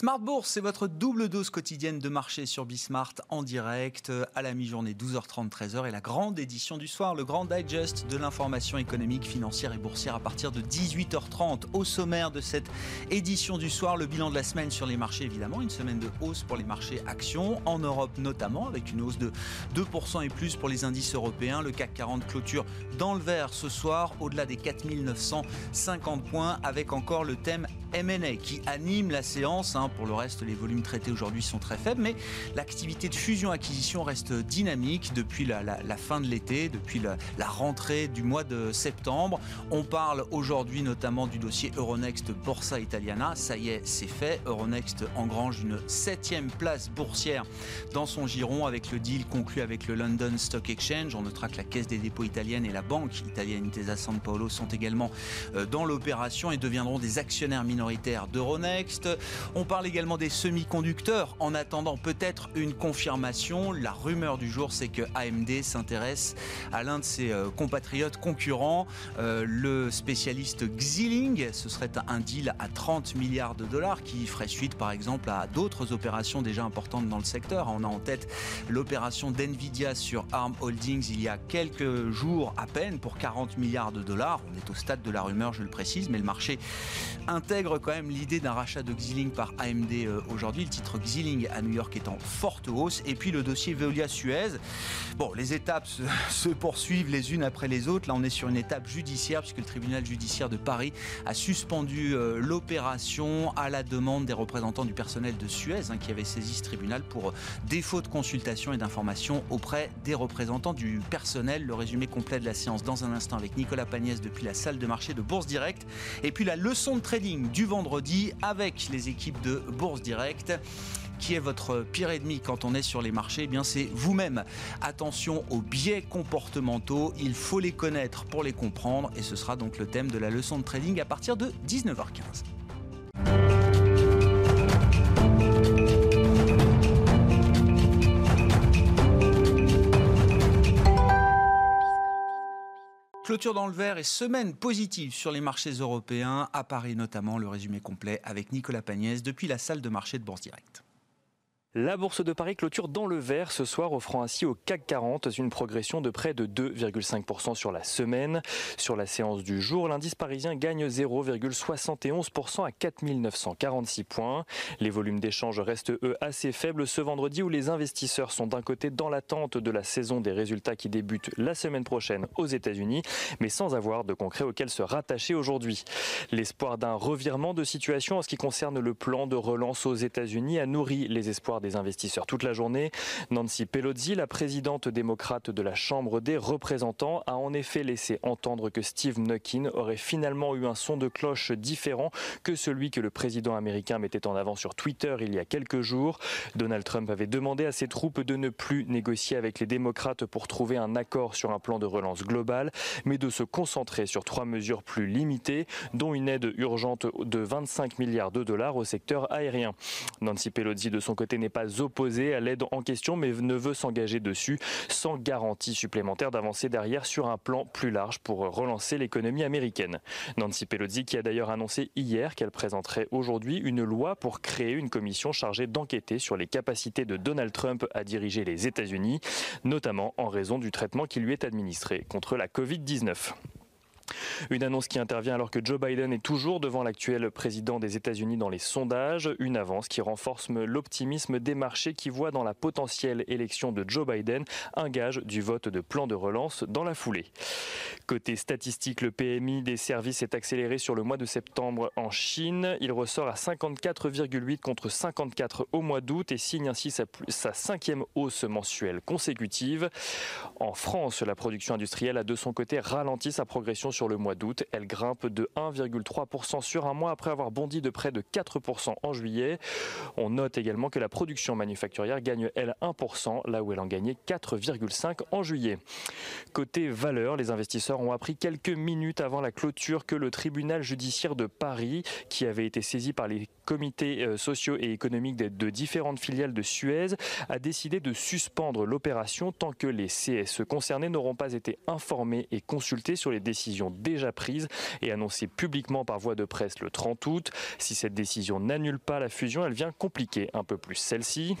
Smart Bourse, c'est votre double dose quotidienne de marché sur Bismart en direct à la mi-journée 12h30 13h et la grande édition du soir, le grand digest de l'information économique, financière et boursière à partir de 18h30. Au sommaire de cette édition du soir, le bilan de la semaine sur les marchés évidemment, une semaine de hausse pour les marchés actions en Europe notamment avec une hausse de 2% et plus pour les indices européens. Le CAC 40 clôture dans le vert ce soir au-delà des 4950 points avec encore le thème M&A qui anime la séance. Hein. Pour le reste, les volumes traités aujourd'hui sont très faibles, mais l'activité de fusion-acquisition reste dynamique depuis la, fin de l'été, depuis la, rentrée du mois de septembre. On parle aujourd'hui notamment du dossier Euronext Borsa Italiana. Ça y est, c'est fait. Euronext engrange une septième place boursière dans son giron avec le deal conclu avec le London Stock Exchange. On notera que la Caisse des dépôts italienne et la banque italienne Intesa San Paolo sont également euh, dans l'opération et deviendront des actionnaires minoritaires d'Euronext. On parle également des semi-conducteurs en attendant peut-être une confirmation. La rumeur du jour, c'est que AMD s'intéresse à l'un de ses euh, compatriotes concurrents, euh, le spécialiste Xiling. Ce serait un deal à 30 milliards de dollars qui ferait suite par exemple à d'autres opérations déjà importantes dans le secteur. On a en tête l'opération d'NVIDIA sur ARM Holdings il y a quelques jours à peine pour 40 milliards de dollars. On est au stade de la rumeur, je le précise, mais le marché intègre quand même l'idée d'un rachat de Xiling par AMD euh, aujourd'hui. Le titre Xiling à New York est en forte hausse. Et puis le dossier Veolia-Suez. Bon, les étapes se, poursuivent les unes après les autres. Là, on est sur une étape judiciaire puisque le tribunal judiciaire de Paris a suspendu euh, l'opération à la demande des représentants du personnel de Suez hein, qui avaient saisi ce tribunal pour défaut de consultation et d'information auprès des représentants du personnel. Le résumé complet de la séance dans un instant avec Nicolas Pagnès depuis la salle de marché de Bourse Direct. Et puis la leçon de trading du vendredi avec les équipes de Bourse Direct qui est votre pire ennemi quand on est sur les marchés? Eh bien c'est vous-même. Attention aux biais comportementaux, il faut les connaître pour les comprendre et ce sera donc le thème de la leçon de trading à partir de 19h15. Clôture dans le vert et semaine positive sur les marchés européens, à Paris notamment. Le résumé complet avec Nicolas Pagnès depuis la salle de marché de Bourse Direct. La bourse de Paris clôture dans le vert ce soir, offrant ainsi au CAC 40 une progression de près de 2,5% sur la semaine. Sur la séance du jour, l'indice parisien gagne 0,71% à 4946 points. Les volumes d'échange restent eux assez faibles ce vendredi où les investisseurs sont d'un côté dans l'attente de la saison des résultats qui débutent la semaine prochaine aux États-Unis, mais sans avoir de concret auquel se rattacher aujourd'hui. L'espoir d'un revirement de situation en ce qui concerne le plan de relance aux États-Unis a nourri les espoirs des investisseurs toute la journée. Nancy Pelosi, la présidente démocrate de la Chambre des représentants, a en effet laissé entendre que Steve Nuckin aurait finalement eu un son de cloche différent que celui que le président américain mettait en avant sur Twitter il y a quelques jours. Donald Trump avait demandé à ses troupes de ne plus négocier avec les démocrates pour trouver un accord sur un plan de relance global, mais de se concentrer sur trois mesures plus limitées, dont une aide urgente de 25 milliards de dollars au secteur aérien. Nancy Pelosi, de son côté, n'est pas opposé à l'aide en question, mais ne veut s'engager dessus sans garantie supplémentaire d'avancer derrière sur un plan plus large pour relancer l'économie américaine. Nancy Pelosi qui a d'ailleurs annoncé hier qu'elle présenterait aujourd'hui une loi pour créer une commission chargée d'enquêter sur les capacités de Donald Trump à diriger les États-Unis, notamment en raison du traitement qui lui est administré contre la Covid-19. Une annonce qui intervient alors que Joe Biden est toujours devant l'actuel président des États-Unis dans les sondages. Une avance qui renforce l'optimisme des marchés qui voient dans la potentielle élection de Joe Biden un gage du vote de plan de relance dans la foulée. Côté statistique, le PMI des services est accéléré sur le mois de septembre en Chine. Il ressort à 54,8 contre 54 au mois d'août et signe ainsi sa, cinquième hausse mensuelle consécutive. En France, la production industrielle a de son côté ralenti sa progression sur le mois d'août. Elle grimpe de 1,3% sur un mois après avoir bondi de près de 4% en juillet. On note également que la production manufacturière gagne, elle, 1%, là où elle en gagnait 4,5% en juillet. Côté valeur, les investisseurs ont appris quelques minutes avant la clôture que le tribunal judiciaire de Paris, qui avait été saisi par les comités euh, sociaux et économiques de différentes filiales de Suez, a décidé de suspendre l'opération tant que les CSE concernés n'auront pas été informés et consultés sur les décisions déjà prise et annoncée publiquement par voie de presse le 30 août. Si cette décision n'annule pas la fusion, elle vient compliquer un peu plus celle-ci.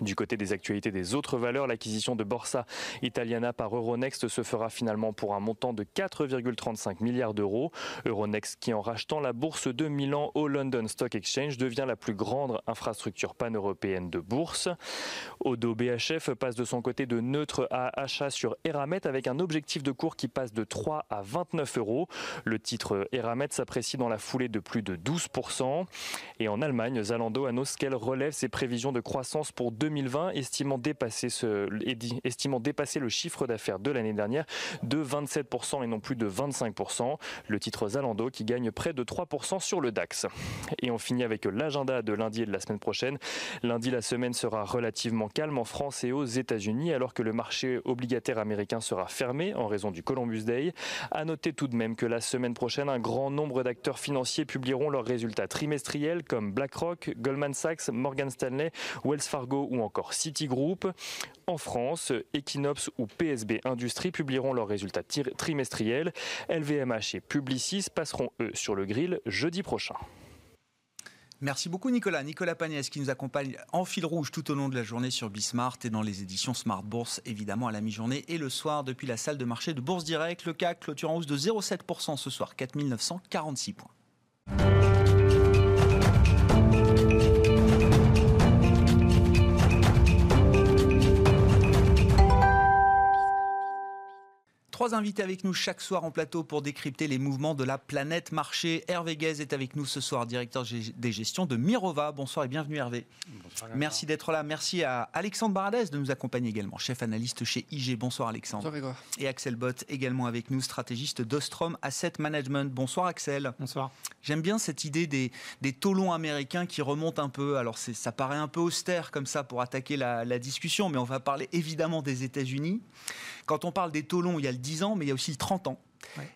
Du côté des actualités des autres valeurs, l'acquisition de Borsa Italiana par Euronext se fera finalement pour un montant de 4,35 milliards d'euros. Euronext qui en rachetant la bourse de Milan au London Stock Exchange devient la plus grande infrastructure pan-européenne de bourse. Odo BHF passe de son côté de neutre à achat sur Eramet avec un objectif de cours qui passe de 3 à 29 euros. Le titre Eramet s'apprécie dans la foulée de plus de 12%. Et en Allemagne, Zalando annonce qu'elle relève ses prévisions de croissance pour 2020, estimant dépasser, estimant dépasser le chiffre d'affaires de l'année dernière de 27% et non plus de 25%. Le titre Zalando qui gagne près de 3% sur le DAX. Et on finit avec l'agenda de lundi et de la semaine prochaine. Lundi, la semaine sera relativement calme en France et aux États-Unis, alors que le marché obligataire américain sera fermé en raison du Columbus Day. À noter tout de même que la semaine prochaine, un grand nombre d'acteurs financiers publieront leurs résultats trimestriels comme BlackRock, Goldman Sachs, Morgan Stanley, Wells Fargo ou encore Citigroup. En France, Equinox ou PSB Industrie publieront leurs résultats trimestriels. LVMH et Publicis passeront eux sur le grill jeudi prochain. Merci beaucoup Nicolas. Nicolas Pagnès qui nous accompagne en fil rouge tout au long de la journée sur Bismart et dans les éditions Smart Bourse, évidemment à la mi-journée et le soir depuis la salle de marché de Bourse Direct. Le CAC clôture en hausse de 0,7% ce soir, 4946 points. Trois invités avec nous chaque soir en plateau pour décrypter les mouvements de la planète marché. Hervé Guez est avec nous ce soir, directeur des gestions de Mirova. Bonsoir et bienvenue Hervé. Bonsoir, Merci d'être là. Merci à Alexandre Baradès de nous accompagner également, chef analyste chez IG. Bonsoir Alexandre. Bonsoir Grégoire. Et Axel Bott également avec nous, stratégiste d'Ostrom Asset Management. Bonsoir Axel. Bonsoir. J'aime bien cette idée des, des taux longs américains qui remontent un peu. Alors ça paraît un peu austère comme ça pour attaquer la, la discussion, mais on va parler évidemment des États-Unis. Quand on parle des taux longs, il y a le 10 ans, mais il y a aussi le 30 ans.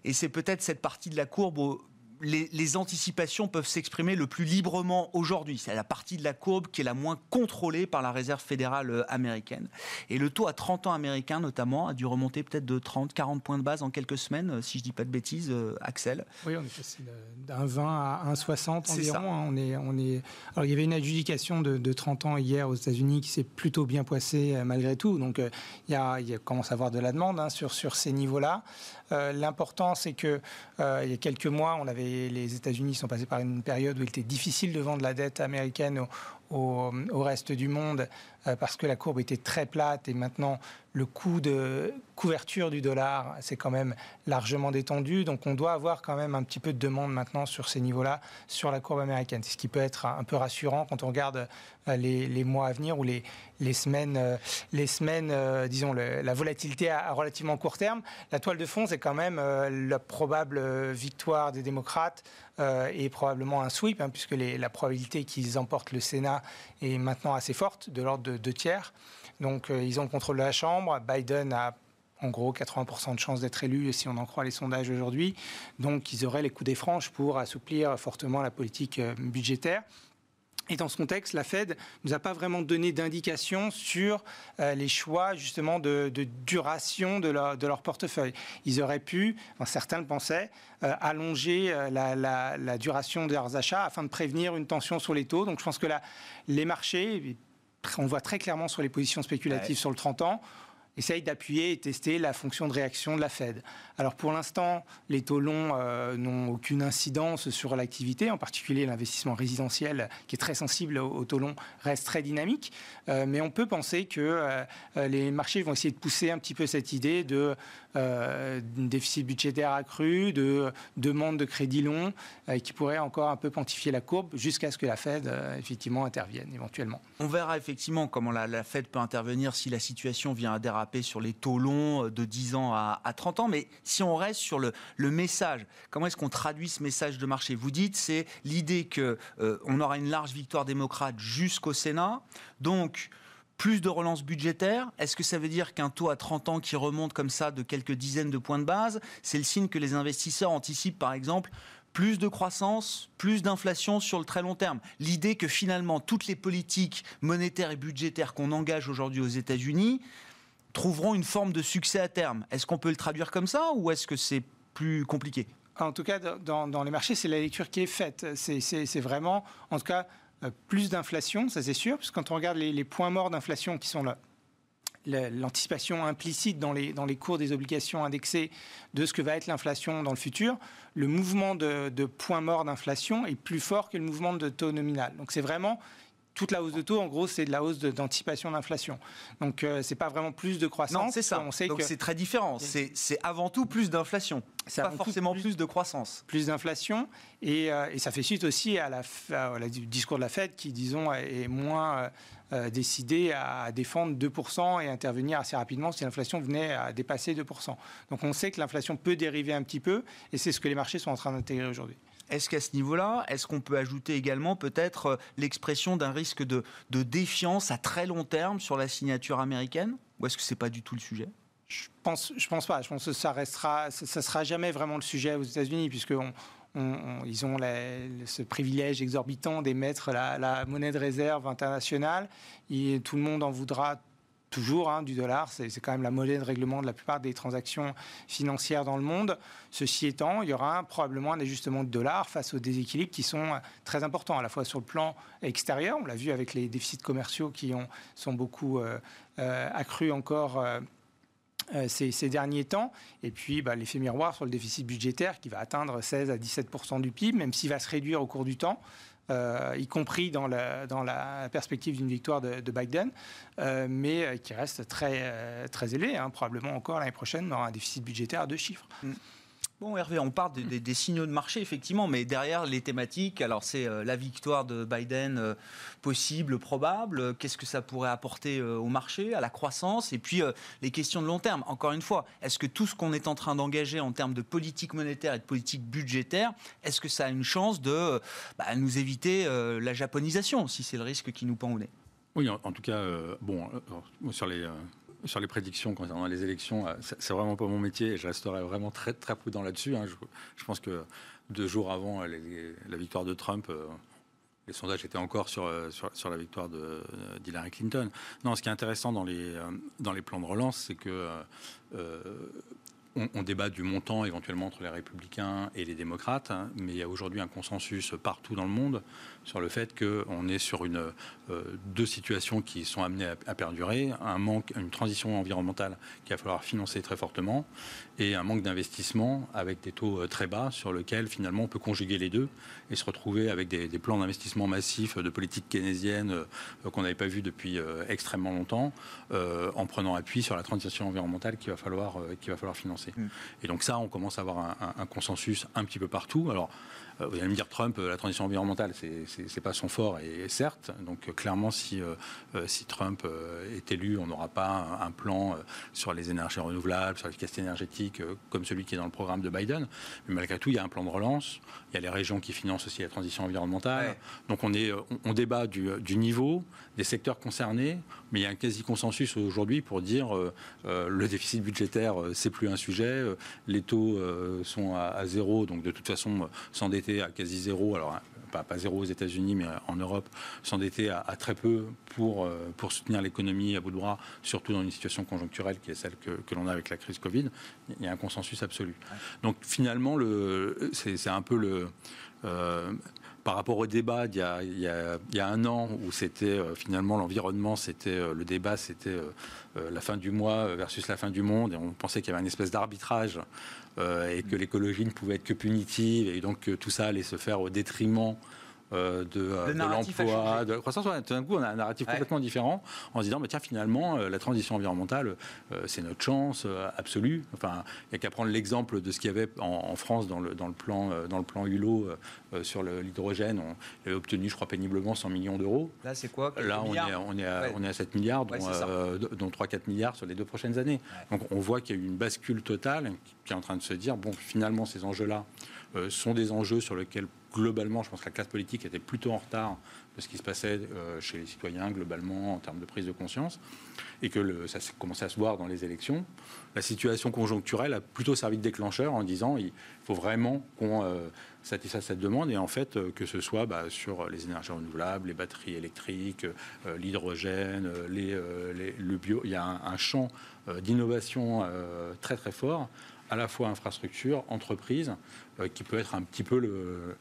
Et c'est peut-être cette partie de la courbe les, anticipations peuvent s'exprimer le plus librement aujourd'hui. C'est la partie de la courbe qui est la moins contrôlée par la Réserve fédérale euh, américaine. Et le taux à 30 ans américain, notamment, a dû remonter peut-être de 30, 40 points de base en quelques semaines, euh, si je ne dis pas de bêtises, euh, Axel. Oui, on est passé d'un 20 à 1,60 environ. Hein. On est, on est... Alors, il y avait une adjudication de, 30 ans hier aux États-Unis qui s'est plutôt bien passée malgré tout. Donc, il, y a, il commence à avoir de la demande hein, sur, sur ces niveaux-là. L'important, c'est que il y a quelques mois, les États-Unis sont passés par une période où il était difficile de vendre la dette américaine au, reste du monde euh, parce que la courbe était très plate et maintenant le coût de couverture du dollar s'est quand même largement détendu. Donc on doit avoir quand même un petit peu de demande maintenant sur ces niveaux-là, sur la courbe américaine. C'est ce qui peut être un peu rassurant quand on regarde euh, les, mois à venir ou les, les semaines, euh, les semaines disons, la volatilité à, relativement court terme. La toile de fond, c'est quand même la probable victoire des démocrates et probablement un sweep, hein, puisque la probabilité qu'ils emportent le Sénat est maintenant assez forte, de l'ordre de deux tiers. Donc euh, ils ont le contrôle de la Chambre. Biden a en gros 80% de chances d'être élu si on en croit les sondages aujourd'hui. Donc ils auraient les coups des franches pour assouplir fortement la politique euh, budgétaire. Et dans ce contexte, la Fed ne nous a pas vraiment donné d'indication sur euh, les choix justement de, duration de leur, de leur, portefeuille. Ils auraient pu, certains le pensaient, allonger la, la, duration de leurs achats afin de prévenir une tension sur les taux. Donc je pense que là, les marchés, on voit très clairement sur les positions spéculatives sur le 30 ans, essaye d'appuyer et tester la fonction de réaction de la Fed. Alors pour l'instant, les taux longs euh, n'ont aucune incidence sur l'activité, en particulier l'investissement résidentiel qui est très sensible aux, taux longs reste très dynamique, euh, mais on peut penser que euh, les marchés vont essayer de pousser un petit peu cette idée de déficit budgétaire accru, de demande de crédit long qui pourrait encore un peu pontifier la courbe jusqu'à ce que la Fed effectivement intervienne éventuellement. On verra effectivement comment la, la Fed peut intervenir si la situation vient à déraper sur les taux longs euh, de 10 ans à, 30 ans. Mais si on reste sur le, message, comment est-ce qu'on traduit ce message de marché? Vous dites, c'est l'idée qu'on euh, on aura une large victoire démocrate jusqu'au Sénat. Donc, plus de relance budgétaire Est-ce que ça veut dire qu'un taux à 30 ans qui remonte comme ça de quelques dizaines de points de base, c'est le signe que les investisseurs anticipent par exemple plus de croissance, plus d'inflation sur le très long terme? L'idée que finalement toutes les politiques monétaires et budgétaires qu'on engage aujourd'hui aux États-Unis trouveront une forme de succès à terme. Est-ce qu'on peut le traduire comme ça ou est-ce que c'est plus compliqué? En tout cas, dans, les marchés, c'est la lecture qui est faite. C'est vraiment, en tout cas, euh, plus d'inflation, ça c'est sûr, parce que quand on regarde les, points morts d'inflation qui sont là, l'anticipation implicite dans les, cours des obligations indexées de ce que va être l'inflation dans le futur, le mouvement de, de points morts d'inflation est plus fort que le mouvement de taux nominal. Donc c'est vraiment toute la hausse de taux, en gros, c'est de la hausse d'anticipation d'inflation. Donc, euh, c'est pas vraiment plus de croissance. c'est ça. Donc, c'est très différent. C'est avant tout plus d'inflation. C'est pas forcément plus, de croissance. Plus d'inflation. Et, euh, et, ça fait suite aussi à la, discours de la Fed qui, disons, est moins euh, décidé à défendre 2% et intervenir assez rapidement si l'inflation venait à dépasser 2%. Donc, on sait que l'inflation peut dériver un petit peu. Et c'est ce que les marchés sont en train d'intégrer aujourd'hui. Est-ce qu'à ce, niveau-là, est-ce qu'on peut ajouter également peut-être euh, l'expression d'un risque de, défiance à très long terme sur la signature américaine? Ou est-ce que ce n'est pas du tout le sujet? Je pense, je pense pas. Je pense que ça restera, ça, sera jamais vraiment le sujet aux États-Unis, puisque ont ce privilège exorbitant d'émettre la, la, monnaie de réserve internationale. Et tout le monde en voudra toujours hein, du dollar, c'est quand même la monnaie de règlement de la plupart des transactions financières dans le monde. Ceci étant, il y aura probablement un ajustement de dollar face aux déséquilibres qui sont euh, très importants, à la fois sur le plan extérieur, on l'a vu avec les déficits commerciaux qui ont, sont beaucoup euh, euh, accrus encore. ces, derniers temps. Et puis bah, l'effet miroir sur le déficit budgétaire qui va atteindre 16 à 17% du PIB, même s'il va se réduire au cours du temps. Euh, y compris dans la, perspective d'une victoire de, Biden, euh, mais qui reste très, très élevé. Hein. Probablement encore l'année prochaine, on aura un déficit budgétaire à deux chiffres. Mm. Bon, Hervé, on parle des, signaux de marché, effectivement, mais derrière les thématiques, alors c'est euh, la victoire de Biden euh, possible, probable, qu'est-ce que ça pourrait apporter euh, au marché, à la croissance, et puis les questions de long terme. Encore une fois, est-ce que tout ce qu'on est en train d'engager en termes de politique monétaire et de politique budgétaire, est-ce que ça a une chance de bah, nous éviter la japonisation, si c'est le risque qui nous pend au nez? Oui, en, tout cas, bon, sur les, sur les prédictions concernant les élections, euh, c'est vraiment pas mon métier et je resterai vraiment très, très prudent là-dessus. Hein. Je, pense que deux jours avant la victoire de Trump, euh, les sondages étaient encore sur, euh, sur, la victoire d'Hillary Clinton. Non, ce qui est intéressant dans les, dans les plans de relance, c'est que on, débat du montant éventuellement entre les républicains et les démocrates, hein, mais il y a aujourd'hui un consensus partout dans le monde sur le fait qu'on est sur une, euh, deux situations qui sont amenées à, perdurer, un manque, une transition environnementale qu'il va falloir financer très fortement, et un manque d'investissement avec des taux euh, très bas sur lequel finalement on peut conjuguer les deux et se retrouver avec des, plans d'investissement massifs de politique keynésienne euh, qu'on n'avait pas vu depuis extrêmement longtemps, en prenant appui sur la transition environnementale qu'il va falloir, qu'il va falloir financer. Mm. Et donc ça, on commence à avoir un, un consensus un petit peu partout. Alors, euh, vous allez me dire Trump, euh, la transition environnementale, c'est pas son fort, et, certes. Donc euh, clairement, si, si Trump est élu, on n'aura pas un, plan sur les énergies renouvelables, sur l'efficacité énergétique, comme celui qui est dans le programme de Biden. Mais malgré tout, il y a un plan de relance. Il y a les régions qui financent aussi la transition environnementale. Donc on, est, on, débat du, niveau, des secteurs concernés, mais il y a un quasi-consensus aujourd'hui pour dire le déficit budgétaire, c'est plus un sujet, les taux sont à, à, zéro, donc de toute façon, s'endetter à quasi zéro, alors pas, pas zéro aux États-Unis, mais en Europe, s'endetter à, très peu pour, euh, pour soutenir l'économie à bout de bras, surtout dans une situation conjoncturelle qui est celle que, que l'on a avec la crise Covid. Il y a un consensus absolu. Donc finalement, c'est un peu le... Euh, par rapport au débat il y a, il y a, un an où c'était euh, finalement l'environnement, c'était le débat, c'était la fin du mois versus la fin du monde, et on pensait qu'il y avait une espèce d'arbitrage euh, et que l'écologie ne pouvait être que punitive et donc que tout ça allait se faire au détriment euh, de, euh, de l'emploi, de la croissance. tout d'un coup, on a un narratif complètement différent en se disant, bah, tiens, finalement, la transition environnementale, c'est notre chance absolue. Enfin, il n'y a qu'à prendre l'exemple de ce qu'il y avait en, France dans le, dans le, plan, dans le plan Hulot sur l'hydrogène. On avait obtenu, je crois, péniblement 100 millions d'euros. Là, c'est quoi? Là, on est, on, est à, on est à 7 milliards, dont, dont 3-4 milliards sur les deux prochaines années. Donc, on voit qu'il y a eu une bascule totale qui est en train de se dire, bon, finalement, ces enjeux-là euh, sont des enjeux sur lesquels, globalement, je pense que la classe politique était plutôt en retard de ce qui se passait euh, chez les citoyens, globalement, en termes de prise de conscience, et que ça s'est à se voir dans les élections. La situation conjoncturelle a plutôt servi de déclencheur en disant, il faut vraiment qu'on... Euh, satisfaire cette demande et en fait que ce soit bah, sur les énergies renouvelables, les batteries électriques, l'hydrogène, les, le bio. Il y a un champ d'innovation très très fort à la fois infrastructure, entreprise, euh, qui peut être un petit peu le,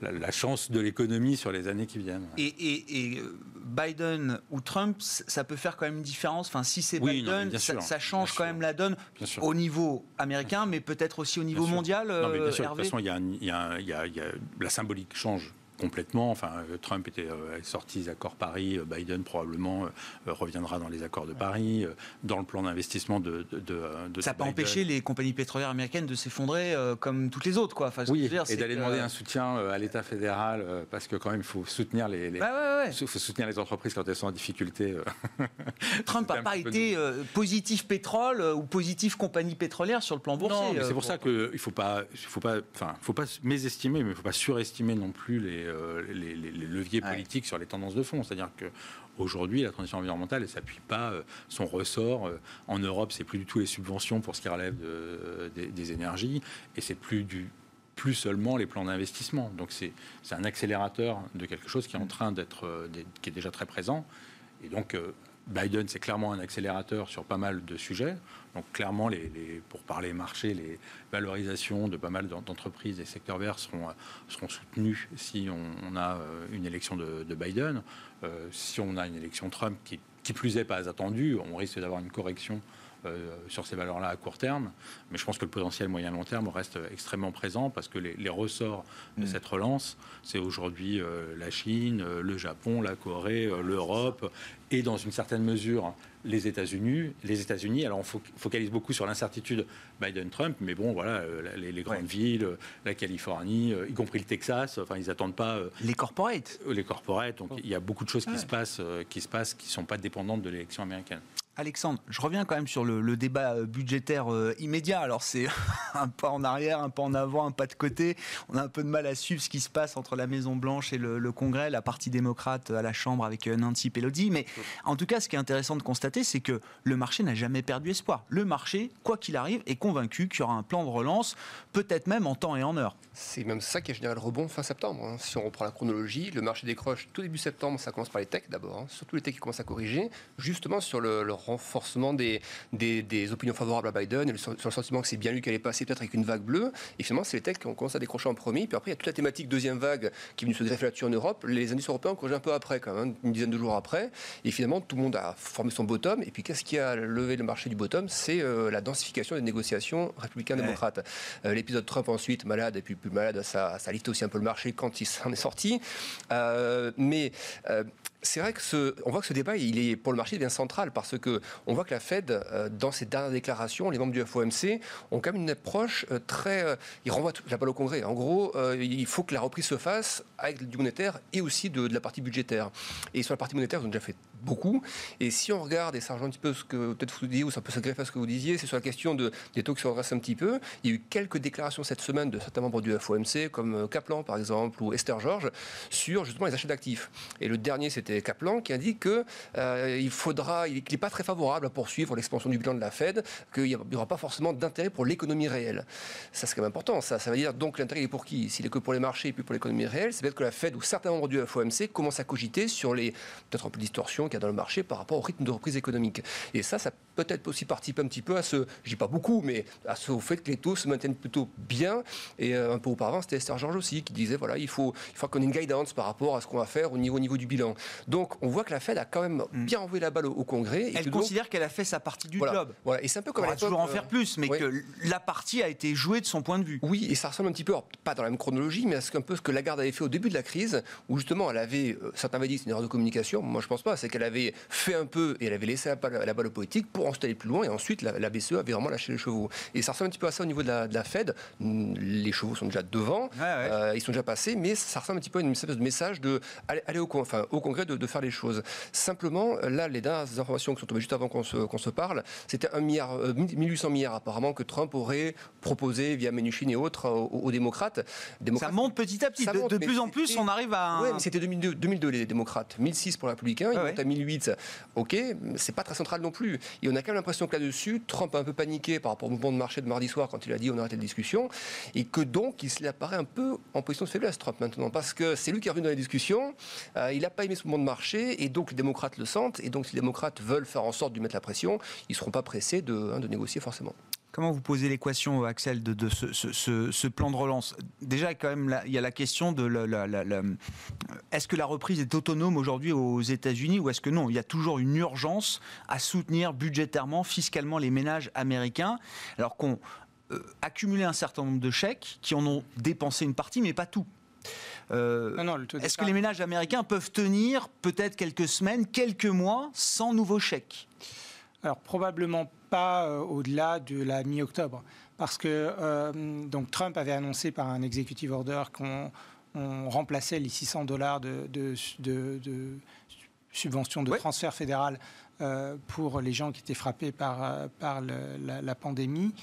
la, chance de l'économie sur les années qui viennent. Et, euh, Biden ou Trump, ça peut faire quand même une différence. Enfin, si c'est Biden, ça, change quand même la donne au niveau américain, mais peut-être aussi au niveau mondial. Non, mais bien sûr, de toute façon, il y a, la symbolique change complètement. Enfin, euh, Trump était euh, sorti des accords Paris, euh, Biden probablement reviendra dans les accords de Paris, dans le plan d'investissement de, de, Ça n'a pas empêché les compagnies pétrolières américaines de s'effondrer comme toutes les autres, quoi. Enfin, oui, et d'aller demander un soutien à l'État fédéral parce que quand même il faut soutenir les, bah faut soutenir les entreprises quand elles sont en difficulté. Trump n'a pas été positif pétrole ou positif compagnie pétrolière sur le plan boursier. Non, c'est pour ça qu'il ne faut pas, faut pas, enfin, faut pas mésestimer, mais il ne faut pas surestimer non plus les euh, les, leviers politiques sur les tendances de fond. C'est-à-dire qu'aujourd'hui, la transition environnementale, elle s'appuie pas euh, son ressort. Euh, en Europe, c'est plus du tout les subventions pour ce qui relève des, énergies, et c'est plus du plus seulement les plans d'investissement. Donc c'est un accélérateur de quelque chose qui est en train d'être, qui est déjà très présent. Et donc Biden, c'est clairement un accélérateur sur pas mal de sujets. Donc clairement, les, pour parler marché, les valorisations de pas mal d'entreprises et secteurs verts seront, seront soutenues si on, a euh, une élection de, Biden. Euh, si on a une élection Trump qui, qui plus est pas attendue, on risque d'avoir une correction euh, sur ces valeurs-là à court terme. Mais je pense que le potentiel moyen-long terme reste extrêmement présent parce que les, ressorts de mm. cette relance, c'est aujourd'hui euh, la Chine, euh, le Japon, la Corée, l'Europe et dans une certaine mesure les États-Unis. Les États-Unis, alors on focalise beaucoup sur l'incertitude Biden-Trump, mais bon, voilà, les, grandes villes, la Californie, y compris le Texas, enfin, ils n'attendent pas. les corporates. Les corporates. Donc, il y a beaucoup de choses qui se passent, qui se passent, qui ne sont pas dépendantes de l'élection américaine. Alexandre, je reviens quand même sur le, débat euh, budgétaire euh, Alors c'est un pas en arrière, un pas en avant, un pas de côté. On a un peu de mal à suivre ce qui se passe entre la Maison Blanche et le, Congrès, la partie démocrate à la Chambre avec euh, Nancy Pelosi. Mais en tout cas, ce qui est intéressant de constater, c'est que le marché n'a jamais perdu espoir. Le marché, quoi qu'il arrive, est convaincu qu'il y aura un plan de relance, peut-être même en temps et en heure. C'est même ça qui a généré le rebond fin septembre. Hein. Si on reprend la chronologie, le marché décroche tout début septembre, ça commence par les techs d'abord, hein. surtout les techs qui commencent à corriger, justement sur le, renforcement des, des, opinions favorables à Biden et sur, le sentiment que c'est bien lui qui allait passer peut-être avec une vague bleue. Et finalement, c'est les techs qui ont commencé à décrocher en premier. Puis après, il y a toute la thématique deuxième vague qui est venue se greffer là-dessus en Europe. Les indices européens ont corrigé un peu après, quand même, une dizaine de jours après. Et finalement, tout le monde a formé son bottom. Et puis, qu'est-ce qui a levé le marché du bottom? C'est euh, la densification des négociations républicains-démocrates. Euh, l'épisode Trump ensuite, malade, et puis plus malade, ça, ça a aussi un peu le marché quand il s'en est sorti. Euh, mais c'est vrai que ce, on voit que ce débat, il est pour le marché bien central parce que on voit que la Fed, dans ses dernières déclarations, les membres du FOMC ont quand même une approche euh, très, euh, ils renvoient la balle au Congrès. En gros, il faut que la reprise se fasse avec du monétaire et aussi de, la partie budgétaire. Et sur la partie monétaire, ils ont déjà fait beaucoup. Et si on regarde, et ça rejoint un petit peu ce que peut-être vous disiez, ou ça peut se greffer à ce que vous disiez, c'est sur la question de, des taux qui se redressent un petit peu. Il y a eu quelques déclarations cette semaine de certains membres du FOMC, comme Kaplan par exemple, ou Esther George, sur justement les achats d'actifs. Et le dernier, c'était Kaplan qui a dit qu'il euh, faudra, il n'est pas très favorable à poursuivre l'expansion du bilan de la Fed, qu'il n'y aura pas forcément d'intérêt pour l'économie réelle. Ça, c'est quand même important. Ça, ça veut dire donc l'intérêt est pour qui? S'il est que pour les marchés et puis pour l'économie réelle, c'est peut-être que la Fed ou certains membres du FOMC commencent à cogiter sur les peut-être un peu de distorsion qu'il y a dans le marché par rapport au rythme de reprise économique. Et ça, ça peut-être aussi participer un petit peu à ce, je dis pas beaucoup, mais à ce au fait que les taux se maintiennent plutôt bien. Et euh, un peu auparavant, c'était Esther George aussi qui disait voilà, il faut, il faut qu'on ait une guidance par rapport à ce qu'on va faire au niveau, au niveau du bilan. Donc, on voit que la Fed a quand même mm. bien envoyé la balle au, Congrès. Elle considère qu'elle a fait sa partie du job. Voilà. Et c'est un peu comme on va toujours en faire plus, mais que la partie a été jouée de son point de vue. Oui, et ça ressemble un petit peu, pas dans la même chronologie, mais à ce, un peu ce que Lagarde avait fait au début de la crise, où justement elle avait, euh, certains avaient dit c'est une erreur de communication, moi je pense pas, c'est qu'elle avait fait un peu et elle avait laissé la balle, la balle au politique pour ensuite aller plus loin, et ensuite la, BCE avait vraiment lâché les chevaux. Et ça ressemble un petit peu à ça au niveau de la, Fed. Les chevaux sont déjà devant, euh, ils sont déjà passés, mais ça ressemble un petit peu à une espèce de message de aller, au, enfin, au Congrès de, de faire les choses. Simplement, là, les dernières informations qui sont tombées juste avant qu'on se, parle, c'était 1 milliard, 1800 euh, milliards apparemment que Trump aurait proposé via Menuchin et autres aux, démocrates. Ça monte petit à petit. de, plus en plus, on arrive à. Oui, mais c'était 2002, 2002, les démocrates. 1006 pour les républicains, ils montent à 2008, ok, c'est pas très central non plus. Et on a quand même l'impression que là-dessus, Trump a un peu paniqué par rapport au mouvement de marché de mardi soir quand il a dit on arrête la discussion, et que donc il apparaît un peu en position de faiblesse, Trump, maintenant, parce que c'est lui qui est revenu dans les discussions, euh, il n'a pas aimé ce mouvement de marché, et donc les démocrates le sentent, et donc si les démocrates veulent faire en sorte de mettre la pression, ils ne seront pas pressés de, hein, de négocier forcément. Comment vous posez l'équation, Axel, de, ce, plan de relance? Déjà, quand même, il y a la question de est-ce que la reprise est autonome aujourd'hui aux États-Unis ou est-ce que non? Il y a toujours une urgence à soutenir budgétairement, fiscalement les ménages américains, alors qu'on euh, accumulé un certain nombre de chèques qui en ont dépensé une partie, mais pas tout. Euh, est-ce que les ménages américains peuvent tenir peut-être quelques semaines, quelques mois sans nouveaux chèques? Alors probablement pas euh, au-delà de la mi-octobre. Parce que euh, donc Trump avait annoncé par un executive order qu'on remplaçait les 600 dollars de, de, de, subvention de transfert fédéral euh, pour les gens qui étaient frappés par, par la, pandémie.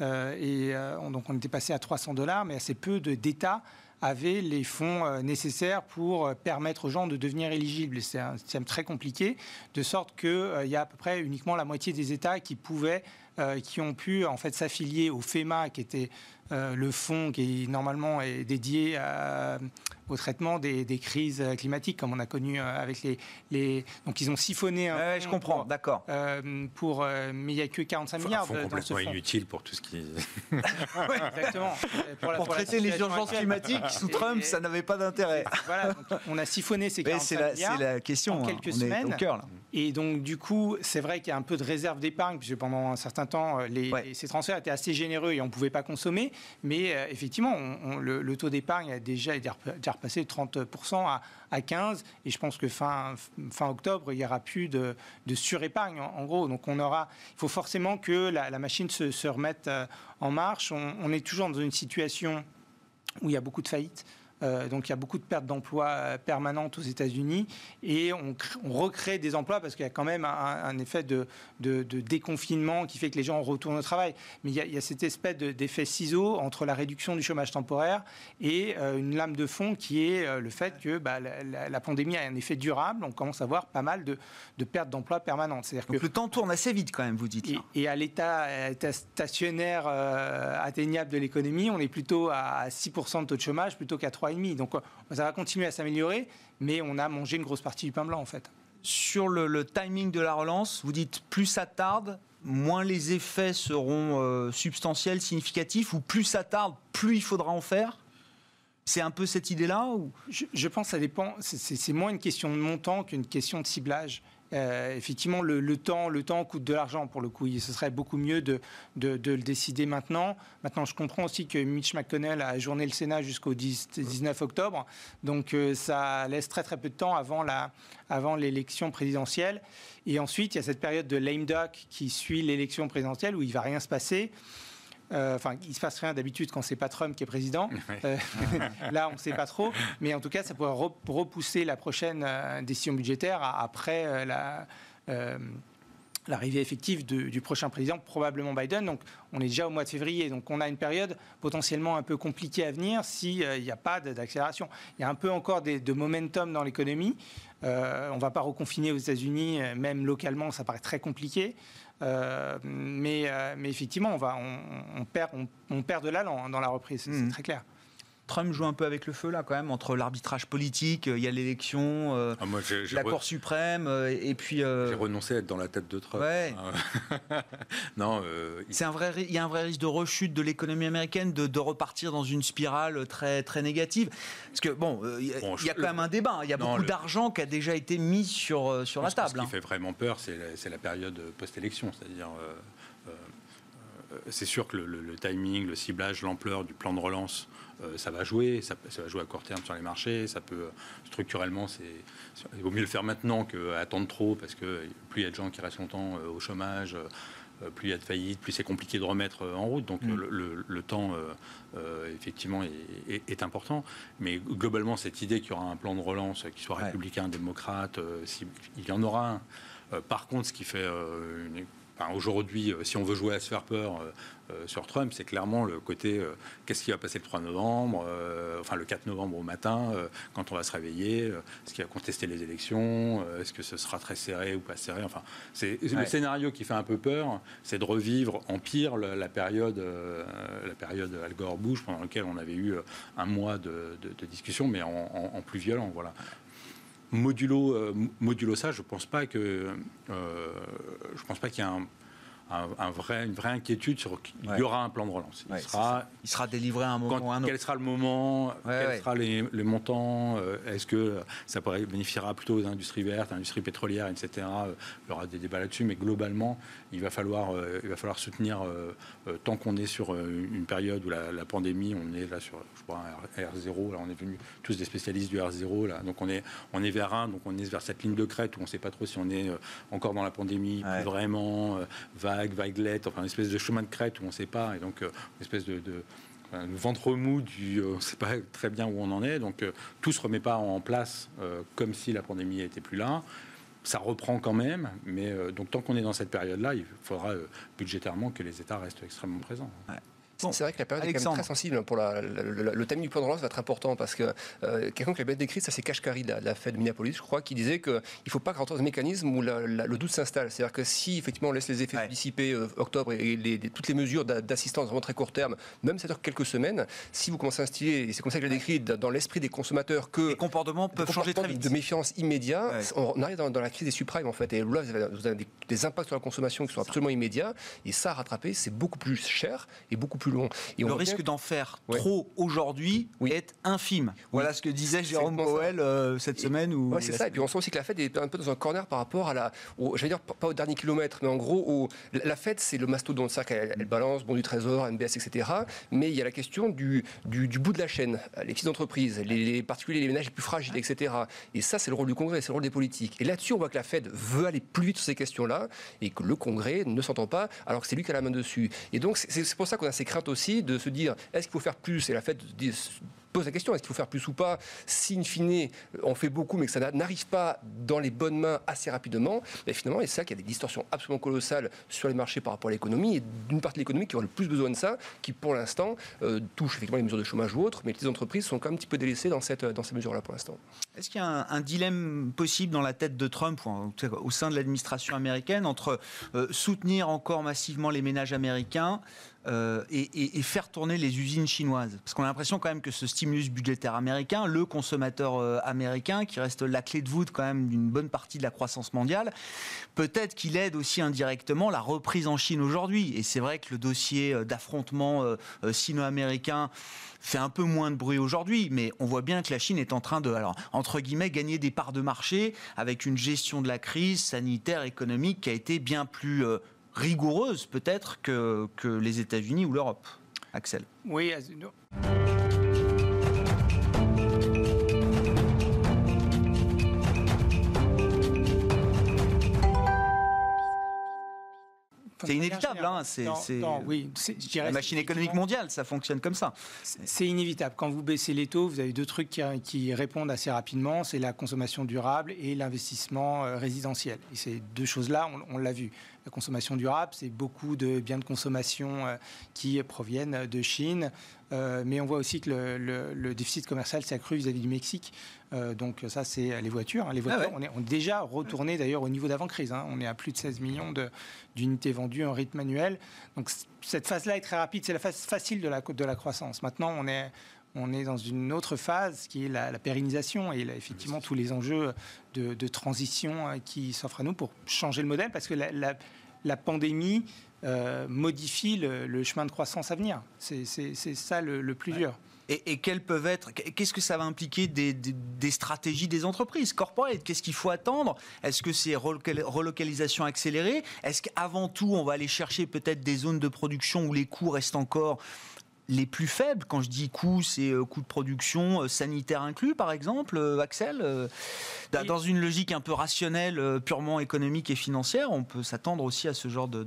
et donc on était passé à 300 dollars, mais assez peu d'États avaient les fonds nécessaires pour permettre aux gens de devenir éligibles. C'est un système très compliqué, de sorte qu'il y a à peu près uniquement la moitié des États qui pouvaient qui ont pu en fait s'affilier au FEMA, qui était le fonds qui normalement est dédié à, au traitement des, crises climatiques, comme on a connu euh, avec les, les... Donc ils ont siphonné un je comprends, d'accord. Euh, pour, euh, mais il n'y a que 45 milliards. Un complètement inutile pour tout ce qui... exactement. Pour, traiter les urgences climatiques, sous Trump, ça n'avait pas d'intérêt. Voilà, on a siphonné ces 45 milliards C'est la question, en hein. quelques semaines. Est au cœur, là. Et donc, du coup, c'est vrai qu'il y a un peu de réserve d'épargne, puisque pendant un certain temps, les, ces transferts étaient assez généreux et on ne pouvait pas consommer. Mais effectivement, le, taux d'épargne a déjà été passer de 30% à, à 15%. Et je pense que fin, fin octobre, il n'y aura plus de, surépargne, en, gros. Donc on aura, il faut forcément que la, machine se, remette euh, en marche. on, est toujours dans une situation où il y a beaucoup de faillites. Euh, donc il y a beaucoup de pertes d'emplois euh, permanentes aux États-Unis et on, recrée des emplois parce qu'il y a quand même un, effet de, déconfinement qui fait que les gens retournent au travail. Mais il y a, cette espèce d'effet ciseau entre la réduction du chômage temporaire et euh, une lame de fond qui est le fait que bah, la, pandémie a un effet durable. On commence à voir pas mal de, pertes d'emplois permanentes. C'est-à-dire que le temps tourne assez vite quand même, vous dites. Et, à l'état stationnaire atteignable de l'économie, on est plutôt à 6% de taux de chômage plutôt qu'à 3 donc ça va continuer à s'améliorer, mais on a mangé une grosse partie du pain blanc en fait. Sur le, timing de la relance, vous dites plus ça tarde, moins les effets seront euh, substantiels, significatifs, ou plus ça tarde, plus il faudra en faire? C'est un peu cette idée-là ou... je, pense que ça dépend. C'est moins une question de montant qu'une question de ciblage. Euh, effectivement, le, temps, le temps coûte de l'argent pour le coup. ce serait beaucoup mieux de, le décider maintenant. Maintenant, je comprends aussi que Mitch McConnell a ajourné le Sénat jusqu'au 19 octobre. Donc, euh, ça laisse très très peu de temps avant, la, avant l'élection présidentielle. Et ensuite, il y a cette période de lame duck qui suit l'élection présidentielle où il va rien se passer. Euh, enfin, il se passe rien d'habitude quand c'est pas Trump qui est président. Euh, là, on ne sait pas trop. Mais en tout cas, ça pourrait repousser la prochaine euh, décision budgétaire après la l'arrivée effective du prochain président, probablement Biden. Donc on est déjà au mois de février, donc on a une période potentiellement un peu compliquée à venir s'il n'y a pas d'accélération. Il y a un peu encore de momentum dans l'économie. on ne va pas reconfiner aux États-Unis, même localement, ça paraît très compliqué. Euh, mais, euh, mais, effectivement, on, va, on, perd, on, perd de l'allant dans la reprise, c'est mmh. très clair. Trump joue un peu avec le feu là quand même entre l'arbitrage politique, euh, il y a l'élection, euh, ah, la Cour suprême euh, et puis. J'ai renoncé à être dans la tête de Trump. Ouais. Ah. non. C'est un vrai, il y a un vrai risque de rechute de l'économie américaine, de, repartir dans une spirale très très négative. Parce que bon, il y a, quand même un débat. Hein. Il y a beaucoup d'argent qui a déjà été mis sur sur la table. Ce qui hein. fait vraiment peur, c'est la, la, période post-élection, c'est-à-dire. C'est sûr que le, le, timing, le ciblage, l'ampleur du plan de relance euh, ça va jouer, ça, va jouer à court terme sur les marchés, ça peut structurellement, c'est, il vaut mieux le faire maintenant qu'attendre trop, parce que plus il y a de gens qui restent longtemps euh, au chômage, euh, plus il y a de faillites, plus c'est compliqué de remettre en route. Donc mm. le, temps, effectivement, est, important. Mais globalement, cette idée qu'il y aura un plan de relance, qui soit républicain, démocrate, il y en aura un. par contre, ce qui fait une aujourd'hui, si on veut jouer à se faire peur, euh, sur Trump, c'est clairement le côté euh, qu'est-ce qui va passer le 3 novembre, euh, enfin le 4 novembre au matin, quand on va se réveiller, est-ce qu'il va contester les élections, est-ce que ce sera très serré ou pas serré, enfin c'est le scénario qui fait un peu peur, c'est de revivre en pire la, période, la période Al Gore Bush pendant laquelle on avait eu un mois de, discussion, mais en, plus violent, voilà modulo, modulo ça, je pense pas que je pense pas qu'il y a un un, vrai, une vraie inquiétude sur qu'il y aura un plan de relance. Il, sera, il sera délivré à un moment ou un autre. Quel sera le moment Quels seront les, montants euh, Est-ce que ça bénéficiera plutôt aux industries vertes, industries pétrolières, etc. Euh, il y aura des débats là-dessus, mais globalement, il va falloir, euh, il va falloir soutenir tant qu'on est sur une période où la, pandémie, on est là sur, je crois, un R0. Là, on est venus tous des spécialistes du R0. Là, donc on est, on est vers un, donc on est vers cette ligne de crête où on ne sait pas trop si on est encore dans la pandémie, plus vraiment, va vague, enfin une espèce de chemin de crête où on ne sait pas, et donc euh, une espèce de, ventre mou du euh, on ne sait pas très bien où on en est. Donc euh, tout ne se remet pas en place comme si la pandémie n'était plus là. Ça reprend quand même, mais donc tant qu'on est dans cette période-là, il faudra budgétairement que les États restent extrêmement présents. C'est vrai que la période est quand même très sensible pour la, le thème du plan de relance va être important parce que euh, quelqu'un qui l'a bien décrit, ça c'est Kashkari, la, la Fed de Minneapolis, je crois, qui disait qu'il ne faut pas rentrer dans un mécanisme où le doute s'installe. C'est-à-dire que si effectivement on laisse les effets dissiper euh, octobre et toutes les mesures d'assistance vraiment très court terme, même ça dure quelques semaines, si vous commencez à instiller, et c'est comme ça que je l'ai décrit, dans l'esprit des consommateurs que les comportements peuvent changer très vite. De méfiance immédiat, on arrive dans, la crise des subprimes en fait. Et là, vous avez, des, impacts sur la consommation qui sont absolument immédiats. Et ça, à rattraper, c'est beaucoup plus cher et beaucoup plus long. Et on risque d'en faire trop aujourd'hui est infime. Voilà ce que disait Jérôme Powell euh, cette semaine. Oui, c'est ça. Et puis on sent aussi que la Fed est un peu dans un corner par rapport à la. je vais dire pas au dernier kilomètre, mais en gros, la Fed, c'est le mastodonte. C'est-à-dire qu'elle elle balance bon du trésor, MBS, etc. Mais il y a la question du, du, bout de la chaîne, les petites entreprises, les, particuliers, les ménages les plus fragiles, etc. Et ça, c'est le rôle du Congrès, c'est le rôle des politiques. Et là-dessus, on voit que la Fed veut aller plus vite sur ces questions-là et que le Congrès ne s'entend pas alors que c'est lui qui a la main dessus. Et donc, c'est pour ça qu'on a ces craintes aussi de se dire est-ce qu'il faut faire plus? Et la Fed pose la question est-ce qu'il faut faire plus ou pas? Si, in fine, on fait beaucoup, mais que ça n'arrive pas dans les bonnes mains assez rapidement, ben, finalement, c'est ça qu'il y a des distorsions absolument colossales sur les marchés par rapport à l'économie, et d'une partie de l'économie qui aurait le plus besoin de ça, qui pour l'instant euh, touche effectivement les mesures de chômage ou autres, mais les entreprises sont quand même un petit peu délaissées dans, cette, dans ces mesures-là pour l'instant. Est-ce qu'il y a un, dilemme possible dans la tête de Trump, au sein de l'administration américaine, entre euh, soutenir encore massivement les ménages américains euh, et, faire tourner les usines chinoises. Parce qu'on a l'impression quand même que ce stimulus budgétaire américain, le consommateur euh, américain, qui reste la clé de voûte quand même d'une bonne partie de la croissance mondiale, peut-être qu'il aide aussi indirectement la reprise en Chine aujourd'hui. Et c'est vrai que le dossier euh, d'affrontement sino-américain fait un peu moins de bruit aujourd'hui, mais on voit bien que la Chine est en train de, alors, entre guillemets, gagner des parts de marché avec une gestion de la crise sanitaire, économique qui a été bien plus rigoureuse peut-être que, que les États-Unis ou l'Europe. Axel. Oui, C'est inévitable, hein, c'est oui, la machine économique mondiale, ça fonctionne comme ça. C'est inévitable. Quand vous baissez les taux, vous avez deux trucs qui, qui répondent assez rapidement, c'est la consommation durable et l'investissement euh, résidentiel. Et ces deux choses-là, on, l'a vu. La consommation durable, c'est beaucoup de biens de consommation euh, qui proviennent de Chine, euh, mais on voit aussi que le, déficit commercial s'est accru vis-à-vis du Mexique. donc ça, c'est les voitures. Hein. Les voitures, ah on, est, on, est, déjà retourné d'ailleurs au niveau d'avant-crise. Hein. On est à plus de 16 millions d'unités vendues en rythme annuel. Donc cette phase-là est très rapide. C'est la phase facile de la, de la croissance. Maintenant, on est on est dans une autre phase qui est la, pérennisation et effectivement tous les enjeux de, transition euh, qui s'offrent à nous pour changer le modèle parce que la, pandémie euh, modifie le, chemin de croissance à venir. C'est ça le, plus dur. Et, quelles peuvent être, qu'est-ce que ça va impliquer des, stratégies des entreprises corporate? Qu'est-ce qu'il faut attendre? Est-ce que c'est relocalisation accélérée? Est-ce qu'avant tout, on va aller chercher peut-être des zones de production où les coûts restent encore les plus faibles. Quand je dis coûts, c'est euh, coûts de production euh, sanitaire inclus, par exemple, euh, Axel. Dans une logique un peu rationnelle, purement économique et financière, on peut s'attendre aussi à ce genre de,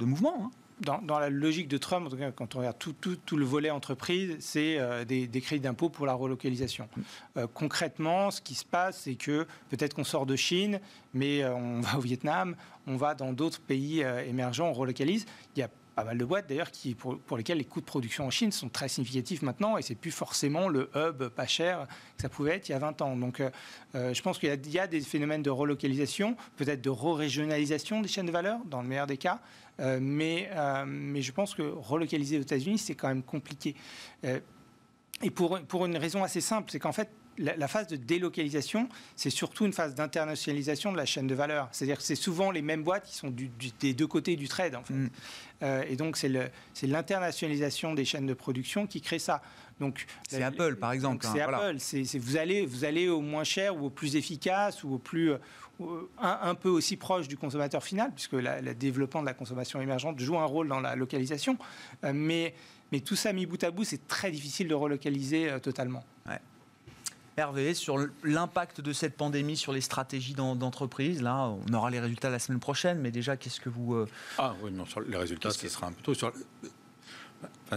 mouvement. Hein. dans, la logique de Trump, en tout cas, quand on regarde tout, tout, tout le volet entreprise, c'est euh, des, des, crédits d'impôt pour la relocalisation. Mm. Euh, concrètement, ce qui se passe, c'est que peut-être qu'on sort de Chine, mais euh, on va au Vietnam, on va dans d'autres pays émergents, on relocalise. Il y a pas mal de boîtes d'ailleurs qui, pour, lesquelles les coûts de production en Chine sont très significatifs maintenant et c'est plus forcément le hub pas cher que ça pouvait être il y a 20 ans. Donc je pense qu'il y, a des phénomènes de relocalisation, peut-être de re-régionalisation des chaînes de valeur dans le meilleur des cas. Euh, mais, euh, mais je pense que relocaliser aux États-Unis, c'est quand même compliqué. Euh, et pour, pour une raison assez simple, c'est qu'en fait, la, phase de délocalisation, c'est surtout une phase d'internationalisation de la chaîne de valeur. C'est-à-dire que c'est souvent les mêmes boîtes qui sont des deux côtés du trade, en fait. Mm. et donc, c'est l'internationalisation des chaînes de production qui crée ça. Donc, c'est Apple, par exemple. C'est hein, Apple. vous, allez, vous allez au moins cher ou au plus efficace ou au plus, un, peu aussi proche du consommateur final, puisque le développement de la consommation émergente joue un rôle dans la localisation. Euh, mais, mais tout ça mis bout à bout, c'est très difficile de relocaliser euh, totalement. Hervé, sur l'impact de cette pandémie sur les stratégies d'entreprise, là, on aura les résultats la semaine prochaine, mais déjà, qu'est-ce que vous... Euh, ah oui, non, sur les résultats, ce sera un peu tôt. Sur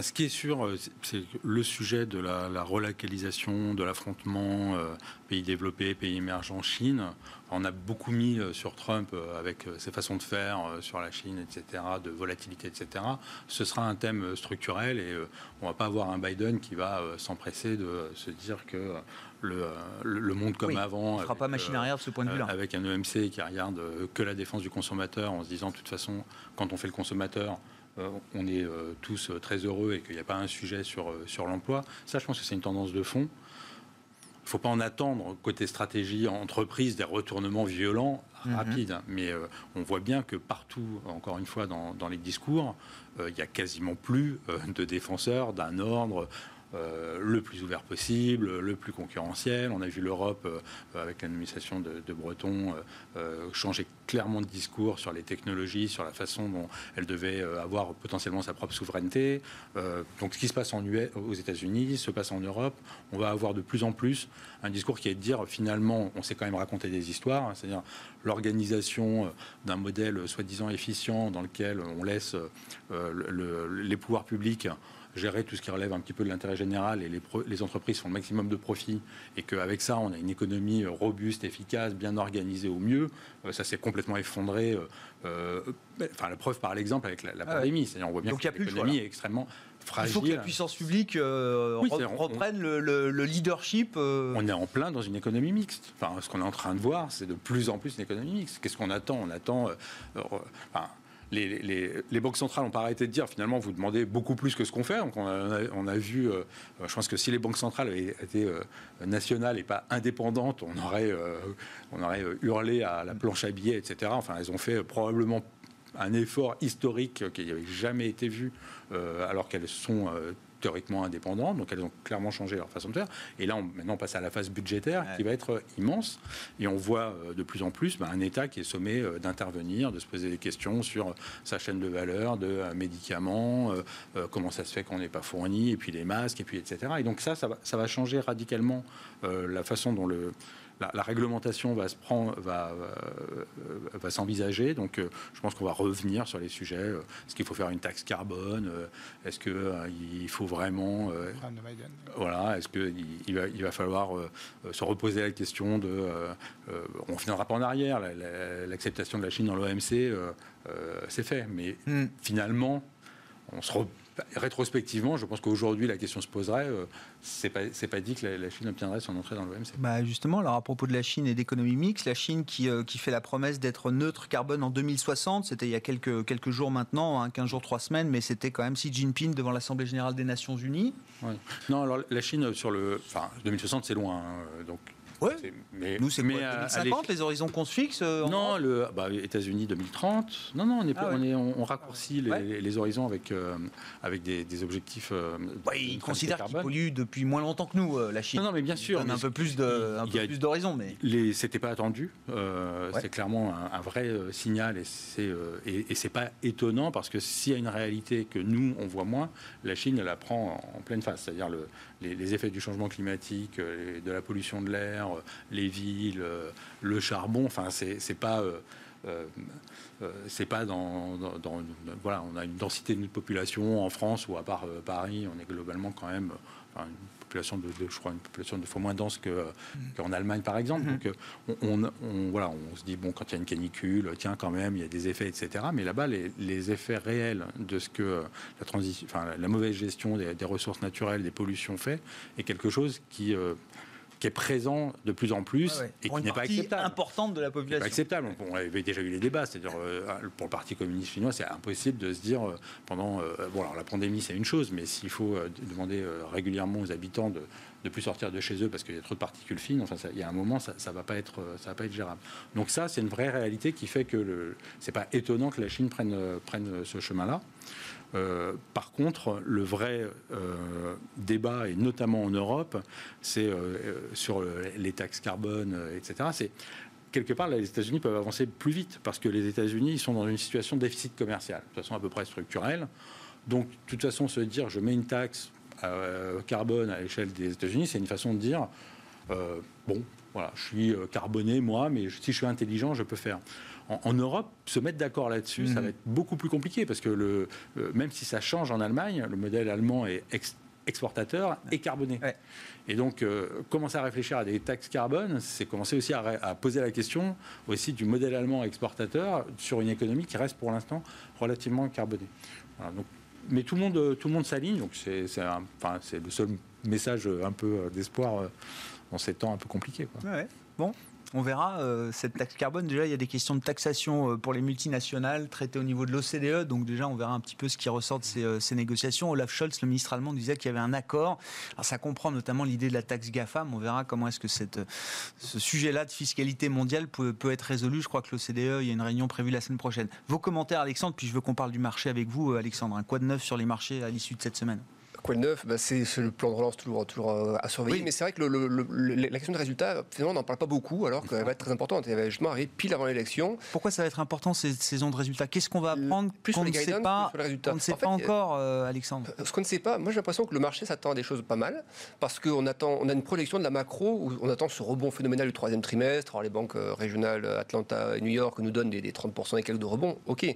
ce qui est sûr, euh, c'est le sujet de la, relocalisation, de l'affrontement euh, pays développés, pays émergents, Chine. On a beaucoup mis euh, sur Trump avec ses façons de faire sur la Chine, etc., de volatilité, etc. Ce sera un thème structurel et on ne va pas avoir un Biden qui va s'empresser de se dire que le, monde comme avant. Il ne fera pas machine arrière de ce point de vue-là. Avec un EMC qui regarde que la défense du consommateur en se disant de toute façon, quand on fait le consommateur, on est euh, tous euh, très heureux et qu'il n'y a pas un sujet sur, sur l'emploi. Ça, je pense que c'est une tendance de fond. Il ne faut pas en attendre, côté stratégie entreprise, des retournements violents, mhm. rapides. Mais on voit bien que partout, encore une fois, dans, dans les discours, il n'y a quasiment plus de défenseurs d'un ordre euh, le plus ouvert possible, le plus concurrentiel. On a vu l'Europe, euh, avec l'administration de, Breton, euh, changer clairement de discours sur les technologies, sur la façon dont elle devait avoir potentiellement sa propre souveraineté. donc ce qui se passe aux États-Unis se passe en Europe. On va avoir de plus en plus un discours qui est de dire finalement, on sait quand même raconter des histoires, hein, c'est-à-dire l'organisation d'un modèle soi-disant efficient dans lequel on laisse les pouvoirs publics gérer tout ce qui relève un petit peu de l'intérêt général et les, les, entreprises font le maximum de profit et qu'avec ça, on a une économie euh, robuste, efficace, bien organisée au mieux, euh, ça s'est complètement effondré. Euh, enfin, la preuve par l'exemple avec la, ah pandémie. C'est-à-dire, on voit bien que l'économie est extrêmement fragile. Il faut que la puissance publique reprenne le, leadership. On est en plein dans une économie mixte. Enfin, ce qu'on est en train de voir, c'est de plus en plus une économie mixte. Qu'est-ce qu'on attend? On attend. Enfin, les, banques centrales n'ont pas arrêté de dire finalement vous demandez beaucoup plus que ce qu'on fait. Donc on a, vu, euh, je pense que si les banques centrales avaient été euh, nationales et pas indépendantes, on aurait, euh, on aurait hurlé à la planche à billets, etc. Enfin, elles ont fait probablement un effort historique qui n'avait jamais été vu alors qu'elles sont théoriquement indépendantes, donc elles ont clairement changé leur façon de faire. Et là, on, maintenant, on passe à la phase budgétaire qui va être euh, immense. Et on voit euh, de plus en plus bah, un État qui est sommé euh, d'intervenir, de se poser des questions sur sa chaîne de valeur, de médicaments, comment ça se fait qu'on n'est pas fourni, et puis les masques, et puis etc. Et donc ça, ça va, ça va changer radicalement la façon dont le la, réglementation va se prendre, va, euh, va s'envisager. Donc, euh, je pense qu'on va revenir sur les sujets. Euh, est-ce qu'il faut faire une taxe carbone Est-ce qu'il faut vraiment voilà Est-ce qu'il il va, il va falloir se reposer la question de on ne finira pas en arrière. L'acceptation de la Chine dans l'OMC, c'est fait. Mais hmm. finalement, on se rétrospectivement, je pense qu'aujourd'hui, la question se poserait. Euh, c'est pas, pas dit que la, Chine obtiendrait son entrée dans l'OMC. Bah justement, alors à propos de la Chine et d'économie mixte, la Chine qui, euh, qui fait la promesse d'être neutre carbone en 2060, c'était il y a quelques, quelques jours maintenant, hein, 15 jours, 3 semaines, mais c'était quand même Xi Jinping devant l'Assemblée générale des Nations Unies. Non, alors la Chine sur le. Enfin, 2060, c'est loin. Hein, donc mais, Nous, c'est 2050, les horizons qu'on se fixe euh, Non, le bah, États-Unis 2030. Non, non, on, est, ah on, est, on, raccourcit les, horizons avec, euh, avec des, objectifs. Euh, ils considèrent qu'ils polluent depuis moins longtemps que nous, la Chine. Non, non, mais bien sûr. On a un peu plus d'horizons. Mais... C'était pas attendu. C'est clairement un, vrai signal et c'est et, c'est pas étonnant parce que s'il y a une réalité que nous, on voit moins, la Chine, elle la prend en, pleine face. C'est-à-dire le, les, effets du changement climatique, de la pollution de l'air, les villes, le charbon. Enfin, c'est pas. Euh, c'est pas dans, voilà, on a une densité de population en France ou à part Paris, on est globalement quand même population de, je crois, une population de fois moins dense qu'en Allemagne, par exemple. Mm-hmm. Donc, on, voilà, on se dit, bon, quand il y a une canicule, tiens, quand même, il y a des effets, etc. Mais là-bas, les, effets réels de ce que la, transition, enfin, la mauvaise gestion des, ressources naturelles, des pollutions fait, est quelque chose qui, euh, qui est présent de plus en plus et qui n'est pas acceptable. importante de la population. Pas acceptable. On avait déjà eu les débats, c'est-à-dire euh, pour le Parti communiste chinois, c'est impossible de se dire euh, pendant euh, bon alors la pandémie c'est une chose, mais s'il faut demander régulièrement aux habitants de ne plus sortir de chez eux parce qu'il y a trop de particules fines, enfin il y a un moment ça, ça va pas être ça va pas être gérable. Donc ça c'est une vraie réalité qui fait que le c'est pas étonnant que la Chine prenne prenne ce chemin-là. Euh, par contre, le vrai euh, débat, et notamment en Europe, c'est euh, sur les taxes carbone, etc. C'est quelque part, les États-Unis peuvent avancer plus vite parce que les États-Unis sont dans une situation de déficit commercial, de façon à peu près structurelle. Donc, de toute façon, se dire je mets une taxe carbone à l'échelle des États-Unis, c'est une façon de dire bon, voilà, je suis carboné moi, mais si je suis intelligent, je peux faire. En, Europe, se mettre d'accord là-dessus, ça mhm. va être beaucoup plus compliqué parce que le, euh, même si ça change en Allemagne, le modèle allemand est exportateur et carboné. Et donc, euh, commencer à réfléchir à des taxes carbone, c'est commencer aussi à, poser la question aussi du modèle allemand exportateur sur une économie qui reste pour l'instant relativement carbonée. Mais tout le monde, tout le monde s'aligne, donc c'est le seul message un peu d'espoir dans ces temps un peu compliqués. On verra euh, cette taxe carbone. Déjà, il y a des questions de taxation euh, pour les multinationales traitées au niveau de l'OCDE. Donc déjà, on verra un petit peu ce qui ressort de ces, euh, négociations. Olaf Scholz, le ministre allemand, disait qu'il y avait un accord. Alors ça comprend notamment l'idée de la taxe GAFAM. On verra comment est-ce que ce sujet-là de fiscalité mondiale peut, être résolu. Je crois que l'OCDE, il y a une réunion prévue la semaine prochaine. Vos commentaires, Alexandre, puis je veux qu'on parle du marché avec vous, Alexandre. Quoi de neuf sur les marchés à l'issue de cette semaine? Quoi de neuf bah, C'est le plan de relance toujours, toujours euh, à surveiller. Mais c'est vrai que la question de résultat, finalement, on n'en parle pas beaucoup, alors qu'elle va être très importante. Elle va justement arriver pile avant l'élection. Pourquoi ça va être important, ces saisons de résultats? Qu'est-ce qu'on va apprendre plus qu'on ne sait pas, on ne sait pas encore, euh, Alexandre? Ce qu'on ne sait pas, moi j'ai l'impression que le marché s'attend à des choses pas mal, parce qu'on attend, on a une projection de la macro où on attend ce rebond phénoménal du troisième trimestre. Alors les banques euh, régionales Atlanta et New York nous donnent des, 30% et quelques de rebond. Ok.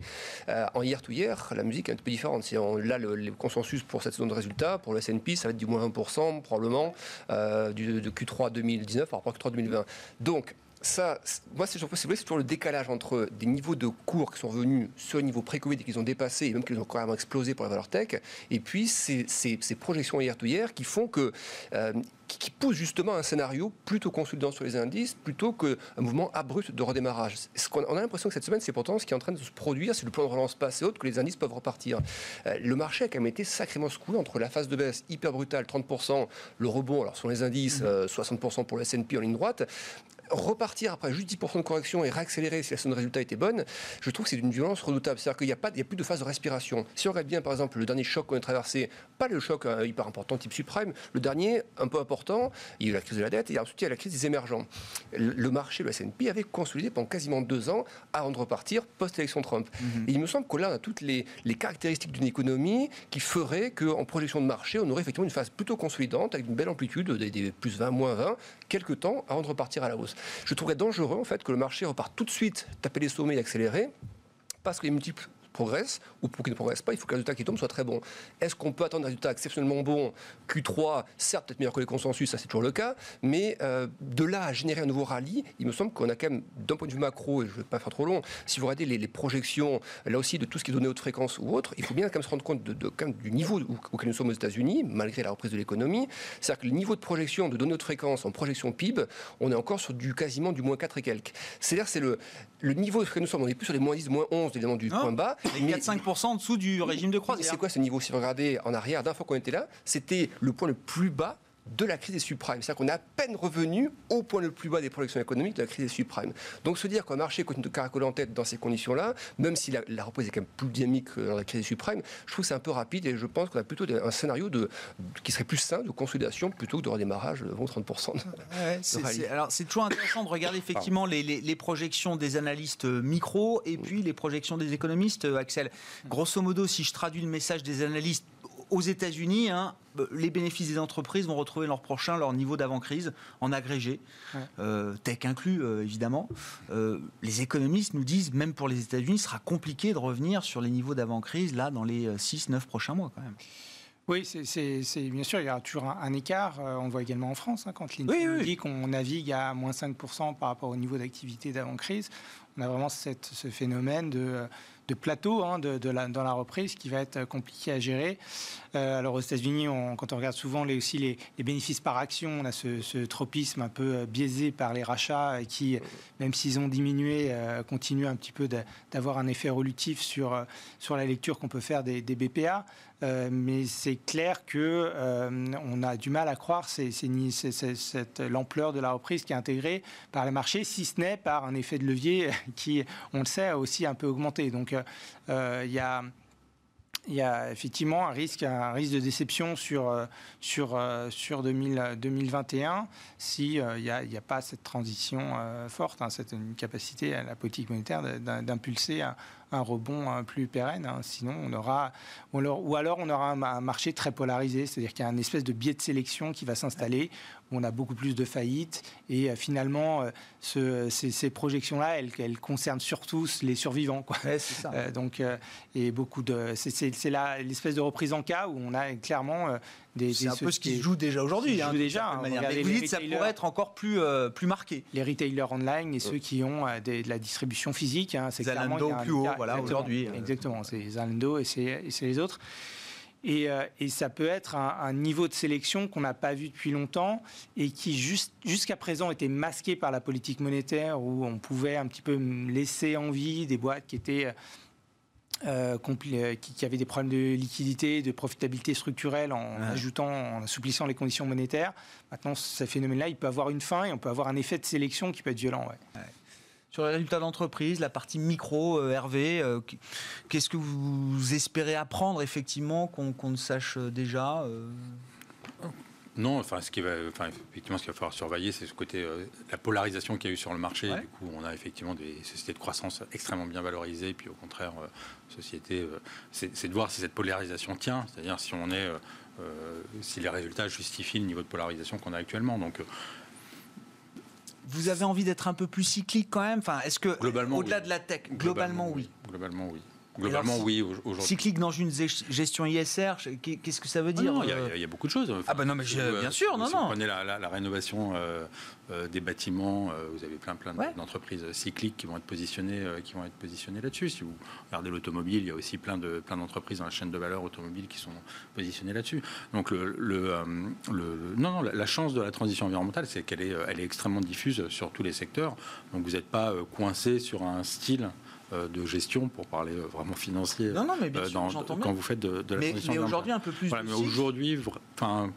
en hier tout hier, la musique est un peu différente. Si on, là, le, le consensus pour cette saison de résultats, pour le S&P, ça va être du moins 20% probablement euh, du, de Q3 2019 par rapport à Q3 2020. Donc, ça, moi, c'est toujours le décalage entre des niveaux de cours qui sont venus sur le niveau pré-Covid et qu'ils ont dépassé, et même qu'ils ont carrément explosé pour la valeur tech, et puis ces, projections hier-to-hier qui font que euh, qui, pousse justement un scénario plutôt consolidant sur les indices plutôt qu'un mouvement abrupt de redémarrage. Ce qu'on, on a l'impression que cette semaine, c'est pourtant ce qui est en train de se produire, c'est le plan de relance pas assez haut que les indices peuvent repartir. Euh, le marché a quand même été sacrément secoué entre la phase de baisse hyper brutale, 30%, le rebond, alors sur les indices, 60% mmh. euh, pour le S&P en ligne droite, repartir après juste 10% de correction et réaccélérer si la somme de résultat était bonne, je trouve que c'est d'une violence redoutable. C'est-à-dire qu'il n'y a, pas, il y a plus de phase de respiration. Si on regarde bien, par exemple, le dernier choc qu'on a traversé, pas le choc euh, hyper important type subprime, le dernier un peu important, il y a eu la crise de la dette et ensuite il y a la crise des émergents. Le marché, le S&P, avait consolidé pendant quasiment deux ans avant de repartir post-élection Trump. Mhm. Et il me semble que là, on a toutes les, caractéristiques d'une économie qui feraient qu'en projection de marché, on aurait effectivement une phase plutôt consolidante avec une belle amplitude, des, des plus 20, moins 20, quelques temps avant de repartir à la hausse. Je trouverais dangereux en fait que le marché repart tout de suite taper les sommets et accélérer parce que les multiples progresse ou pour qu'il ne progresse pas, il faut que le résultat qui tombe soit très bon. Est-ce qu'on peut attendre un résultat exceptionnellement bon Q3, certes, peut-être meilleur que les consensus, ça c'est toujours le cas, mais euh, de là à générer un nouveau rallye, il me semble qu'on a quand même, d'un point de vue macro, et je ne vais pas faire trop long, si vous regardez les, projections, là aussi, de tout ce qui est donné haute fréquence ou autre, il faut bien quand même se rendre compte de, quand même, du niveau auquel nous sommes aux États-Unis, malgré la reprise de l'économie. C'est-à-dire que le niveau de projection de données haute fréquence en projection PIB, on est encore sur du quasiment du moins 4 et quelques. C'est-à-dire c'est le, le niveau que nous sommes, on est plus sur les moins 10, moins 11 évidemment du point bas. Mais 4-5% en dessous du régime de croisière. C'est quoi ce niveau? Si vous regardez en arrière, d'un fois qu'on était là, c'était le point le plus bas de la crise des subprimes. C'est-à-dire qu'on est à peine revenu au point le plus bas des projections économiques de la crise des subprimes. Donc se dire qu'un marché continue de caracoler en tête dans ces conditions-là, même si la, reprise est quand même plus dynamique que dans la crise des subprimes, je trouve que c'est un peu rapide et je pense qu'on a plutôt un scénario de, qui serait plus sain de consolidation plutôt que de redémarrage de 30%. alors c'est toujours intéressant de regarder effectivement les, les, projections des analystes euh, micro et puis les projections des économistes, euh, Axel. Grosso modo, si je traduis le message des analystes aux États-Unis, hein, les bénéfices des entreprises vont retrouver leur prochain leur niveau d'avant-crise en agrégé, euh, tech inclus euh, évidemment. Euh, les économistes nous disent, même pour les États-Unis, ce sera compliqué de revenir sur les niveaux d'avant-crise là dans les 6-9 prochains mois quand même. Oui, c'est bien sûr, il y a toujours un, écart. on le voit également en France, hein, quand l'INSEE dit qu'on navigue à moins 5% par rapport au niveau d'activité d'avant-crise. On a vraiment ce phénomène de de plateau hein, de, dans la reprise qui va être compliqué à gérer. Euh, alors aux États-Unis, quand on regarde souvent les, aussi les, bénéfices par action, on a ce, tropisme un peu euh, biaisé par les rachats qui, même s'ils ont diminué, euh, continuent un petit peu d'avoir un effet relitif sur, sur la lecture qu'on peut faire des, BPA. Mais c'est clair que on a du mal à croire cette l'ampleur de la reprise qui est intégrée par les marchés, si ce n'est par un effet de levier qui, on le sait, a aussi un peu augmenté. Donc il y a il y a effectivement un risque, un risque de déception sur, euh, sur, euh, sur 2021 s'il euh, n'y a, pas cette transition forte, hein, cette capacité à la politique monétaire d'impulser un rebond plus pérenne. Hein. Sinon, on aura, ou alors on aura un marché très polarisé, c'est-à-dire qu'il y a une espèce de biais de sélection qui va s'installer, on a beaucoup plus de faillites. Et euh, finalement, euh, ces, projections-là, elles, elles, concernent surtout les survivants. Quoi. ça. Euh, donc, et beaucoup de, c'est l'espèce de reprise en cas où on a clairement c'est un peu ce qui se joue déjà aujourd'hui. Hein, déjà. Hein, mais vous dites que ça pourrait être encore plus, plus marqué. Les retailers online et ceux qui ont de la distribution physique. Hein, c'est Zalando plus haut, voilà, aujourd'hui. Exactement, c'est Zalando et c'est les autres. Et, euh, et, ça peut être un, niveau de sélection qu'on n'a pas vu depuis longtemps et qui jusqu'à présent était masqué par la politique monétaire où on pouvait un petit peu laisser en vie des boîtes qui étaient euh, euh, qui, avait des problèmes de liquidité, de profitabilité structurelle en ajoutant, en assouplissant les conditions monétaires. Maintenant, ce phénomène-là, il peut avoir une fin et on peut avoir un effet de sélection qui peut être violent. Sur les résultats d'entreprise, la partie micro, euh, Hervé, qu'est-ce que vous espérez apprendre effectivement qu'on ne sache déjà non, enfin, ce qui va, enfin, effectivement, ce qu'il va falloir surveiller, c'est ce côté, euh, la polarisation qu'il y a eu sur le marché. Du coup, on a effectivement des sociétés de croissance extrêmement bien valorisées, puis au contraire, euh, sociétés, euh, c'est de voir si cette polarisation tient, c'est-à-dire si on est, si les résultats justifient le niveau de polarisation qu'on a actuellement. Donc, vous avez envie d'être un peu plus cyclique quand même Enfin, est-ce que au-delà de la tech, globalement, oui. Globalement, oui. Globalement, oui. Aujourd'hui. Cyclique dans une gestion ISR, qu'est-ce que ça veut dire Il y, a beaucoup de choses. ah ben non, mais bien sûr, non, si non. Vous prenez la, rénovation euh, euh, des bâtiments, euh, vous avez plein, plein d'entreprises cycliques qui vont être positionnées, qui vont être positionnées là-dessus. Si vous regardez l'automobile, il y a aussi plein de plein d'entreprises dans la chaîne de valeur automobile qui sont positionnées là-dessus. Donc le, le, non, non, la, chance de la transition environnementale, c'est qu'elle est, elle est extrêmement diffuse sur tous les secteurs. Donc vous n'êtes pas coincé sur un style. Euh, de gestion, pour parler euh, vraiment financier, non, non, mais bien euh, sûr, quand vous faites de, la mais, Mais aujourd'hui, un peu plus. mais aujourd'hui, enfin.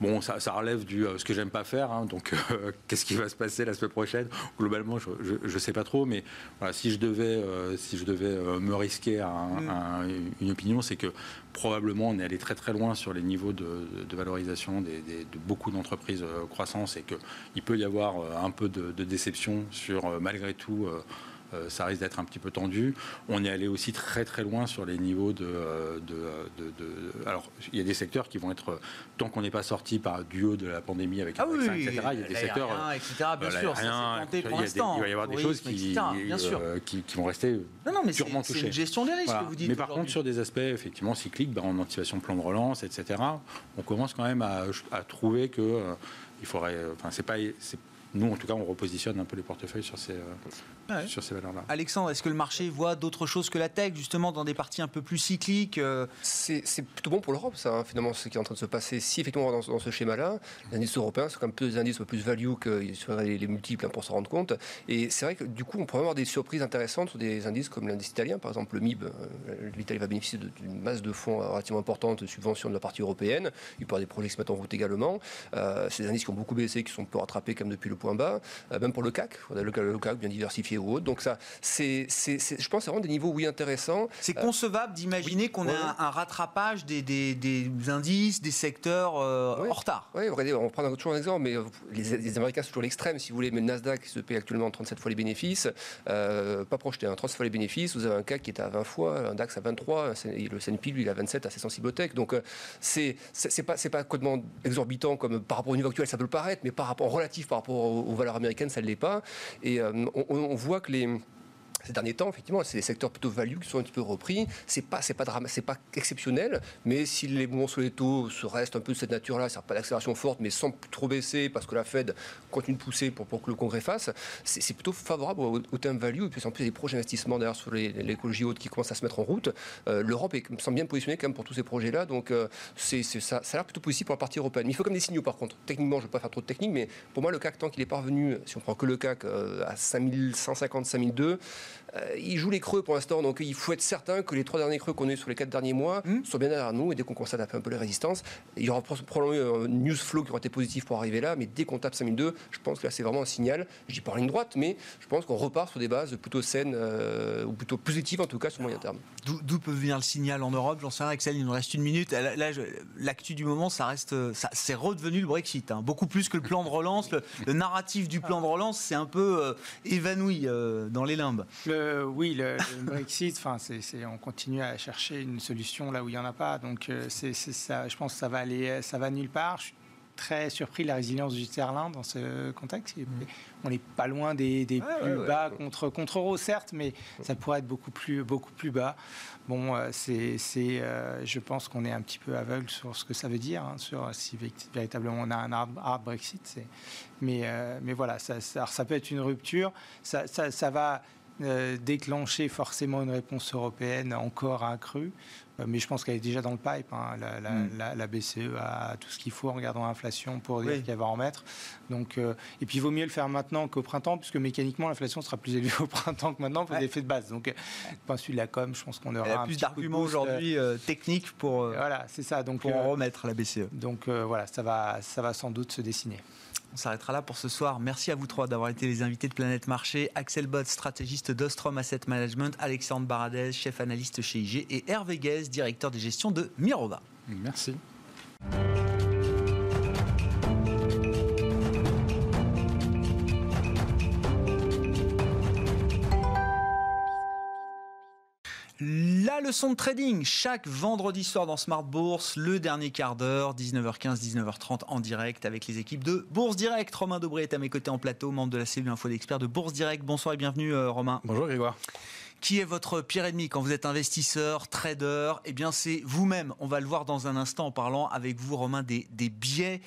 Bon, ça, relève du ce que j'aime pas faire, hein, donc qu'est-ce qui va se passer la semaine prochaine? Globalement, je, ne sais pas trop, mais voilà, si je devais, si je devais me risquer à, mm. une opinion, c'est que probablement on est allé très très loin sur les niveaux de, valorisation de beaucoup d'entreprises croissance et qu'il peut y avoir un peu de, de déception sur malgré tout euh, ça risque d'être un petit peu tendu. On est allé aussi très très loin sur les niveaux de, euh, de, alors il y a des secteurs qui vont être tant qu'on n'est pas sorti par du haut de la pandémie avec ah oui, etc. Il y a des secteurs, etc. Bien sûr, rien, il, il va y avoir des choses qui, euh, qui, qui, vont rester non, non, mais purement touchées. C'est une gestion des risques que vous dites. Mais par contre, sur des aspects effectivement cycliques, ben, en anticipation plan de relance, etc. On commence quand même à, à trouver que il faudrait, enfin c'est pas, nous, en tout cas, on repositionne un peu les portefeuilles sur ces, euh, sur ces valeurs-là. Alexandre, est-ce que le marché voit d'autres choses que la tech, justement, dans des parties un peu plus cycliques euh c'est, plutôt bon pour l'Europe, ça, hein, finalement, ce qui est en train de se passer. Si, effectivement, dans, dans ce schéma-là, les indices européens sont quand même plus des indices plus value que sur les, multiples hein, pour se rendre compte. Et c'est vrai que, du coup, on pourrait avoir des surprises intéressantes sur des indices comme l'indice italien, par exemple, le MIB. Euh, L'Italie va bénéficier d'une masse de fonds relativement importante de subventions de la partie européenne. Il peut y avoir des projets qui se mettent en route également. c'est des indices qui ont beaucoup baissé, qui sont peu rattrapés comme depuis le point bas, même pour le CAC, on a le, CAC bien diversifié ou. Donc ça, c'est, je pense, c'est vraiment des niveaux oui intéressants. C'est concevable d'imaginer qu'on ait un, rattrapage des, des, indices, des secteurs en retard. Oui, on prend toujours un exemple, mais les, Américains sont toujours l'extrême, si vous voulez, mais le Nasdaq se paye actuellement 37 fois les bénéfices, pas projeté, hein, 30 fois les bénéfices, vous avez un CAC qui est à 20 fois, un DAX à 23, le S&P lui il a 27 à ses sensibles tech. Donc c'est c'est pas c'est pas complètement exorbitant comme par rapport au niveau actuel, ça peut le paraître, mais par rapport relatif par rapport aux, valeurs américaines, ça ne l'est pas. Et on voit que les ces derniers temps, effectivement, c'est des secteurs plutôt value qui sont un petit peu repris. C'est pas, c'est pas c'est pas exceptionnel, mais si les mouvements sur les taux se restent un peu de cette nature-là, c'est pas d'accélération forte, mais sans trop baisser parce que la Fed continue de pousser pour, que le Congrès fasse, c'est, plutôt favorable au, au terme value. Et puis en plus, il projets d'investissement d'ailleurs sur l'écologie haute qui commencent à se mettre en route. Euh, L'Europe me semble bien positionnée quand même pour tous ces projets-là, donc euh, c'est, ça, ça a l'air plutôt positif pour la partie européenne. Mais il faut comme des signaux par contre. Techniquement, je ne veux pas faire trop de technique, mais pour moi, le CAC, tant qu'il est parvenu, si on prend que le CAC euh, à 5150, 5002, euh, il joue les creux pour l'instant, donc il faut être certain que les trois derniers creux qu'on a eu sur les quatre derniers mois hmm. soient bien derrière nous. Et dès qu'on constate un peu les résistances, il y aura probablement un news flow qui aura été positif pour arriver là. Mais dès qu'on tape 5002, je pense que là c'est vraiment un signal. Je dis pas en ligne droite, mais je pense qu'on repart sur des bases plutôt saines euh, ou plutôt positives en tout cas sur moyen terme. D'où peut venir le signal en Europe J'en sais rien, Axel. Il nous reste une minute. Là, l'actu du moment, ça reste, ça, c'est redevenu le Brexit. Hein. Beaucoup plus que le plan de relance. Le, narratif du plan de relance, c'est un peu euh, évanoui dans les limbes. Oui, le, le Brexit, enfin, on continue à chercher une solution là où il n'y en a pas. Donc, euh, c'est, ça, je pense que ça va aller, ça va nulle part. Je suis très surpris de la résilience du sterling dans ce contexte. Mm. On n'est pas loin des, plus bas contre contre euro, certes, mais ça pourrait être beaucoup plus beaucoup plus bas. Bon, euh, c'est, euh, je pense qu'on est un petit peu aveugle sur ce que ça veut dire, hein, sur si véritablement on a un hard, Brexit. Mais mais voilà, ça, ça, peut être une rupture. ça, ça va euh, déclencher forcément une réponse européenne encore accrue. Euh, mais je pense qu'elle est déjà dans le pipe. Hein. La, BCE mm. e a tout ce qu'il faut en regardant l'inflation pour dire qu'elle va en mettre. Donc, euh, et puis il vaut mieux le faire maintenant qu'au printemps, puisque mécaniquement l'inflation sera plus élevée au printemps que maintenant pour des effets de base. Donc, point de vue de la com, je pense qu'on aura. Y a plus d'arguments aujourd'hui techniques pour, voilà, c'est ça. Donc, pour en remettre la BCE. Donc voilà, ça va, ça va sans doute se dessiner. On s'arrêtera là pour ce soir. Merci à vous trois d'avoir été les invités de Planète Marché. Axel Bott, stratégiste d'Ostrom Asset Management, Alexandre Baradez, chef analyste chez IG, et Hervé Guez, directeur des gestions de Mirova. Merci. La leçon de trading, chaque vendredi soir dans Smart Bourse, le dernier quart d'heure, 19h15, 19h30 en direct avec les équipes de Bourse Direct. Romain Dobré est à mes côtés en plateau, membre de la cellule info d'experts de Bourse Direct. Bonsoir et bienvenue euh, Romain. Bonjour Grégoire. Qui est votre pire ennemi quand vous êtes investisseur, trader? Eh bien c'est vous-même. On va le voir dans un instant en parlant avec vous Romain des, des biais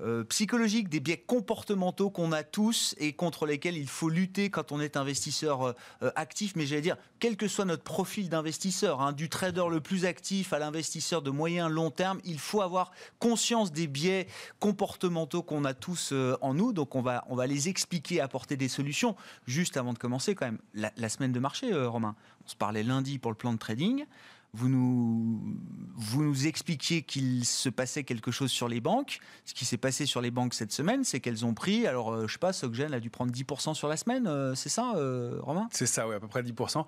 euh, psychologiques, des biais comportementaux qu'on a tous et contre lesquels il faut lutter quand on est investisseur euh, euh, actif. Mais j'allais dire, quel que soit notre profil d'investisseur, hein, du trader le plus actif à l'investisseur de moyen long terme, il faut avoir conscience des biais comportementaux qu'on a tous en nous. Donc on va, on va les expliquer, apporter des solutions. Juste avant de commencer, quand même, la, la semaine de marché, Romain. On se parlait lundi pour le plan de trading vous nous, vous nous expliquiez qu'il se passait quelque chose sur les banques. Ce qui s'est passé sur les banques cette semaine, c'est qu'elles ont pris, alors je euh, je sais pas, Soggen a dû prendre 10% sur la semaine, euh, c'est ça, euh, Romain? C'est ça, oui, à peu près 10%.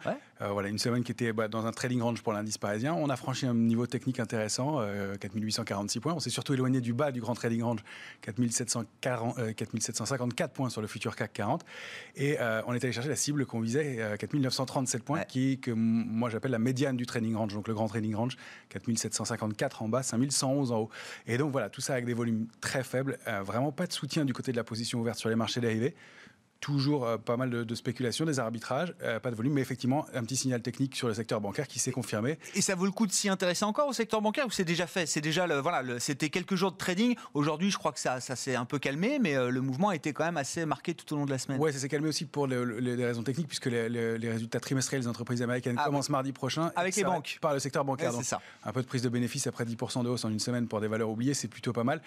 voilà, une semaine qui était bah, dans un trading range pour l'indice parisien. On a franchi un niveau technique intéressant, 4846 points. On s'est surtout éloigné du bas du grand trading range, 4754 points sur le futur CAC 40. Et on est allé chercher la cible qu'on visait, 4937 points, qui que moi j'appelle la médiane du trading range donc le grand trading range, 4754 en bas, 5111 en haut. Et donc voilà, tout ça avec des volumes très faibles, euh, vraiment pas de soutien du côté de la position ouverte sur les marchés dérivés toujours euh, pas mal de, spéculation, des arbitrages, euh, pas de volume, mais effectivement un petit signal technique sur le secteur bancaire qui s'est confirmé. Et ça vaut le coup de s'y intéresser encore au secteur bancaire ou c'est déjà fait? C'est déjà le, voilà, c'était quelques jours de trading. Aujourd'hui, je crois que ça, ça s'est un peu calmé, mais euh, le mouvement a été quand même assez marqué tout au long de la semaine. Oui, ça s'est calmé aussi pour les raisons techniques, puisque les, résultats trimestriels des entreprises américaines ah commencent mardi prochain. Avec les banques. Par le secteur bancaire. c'est ça. Un peu de prise de bénéfices après 10% de hausse en une semaine pour des valeurs oubliées, c'est plutôt pas mal.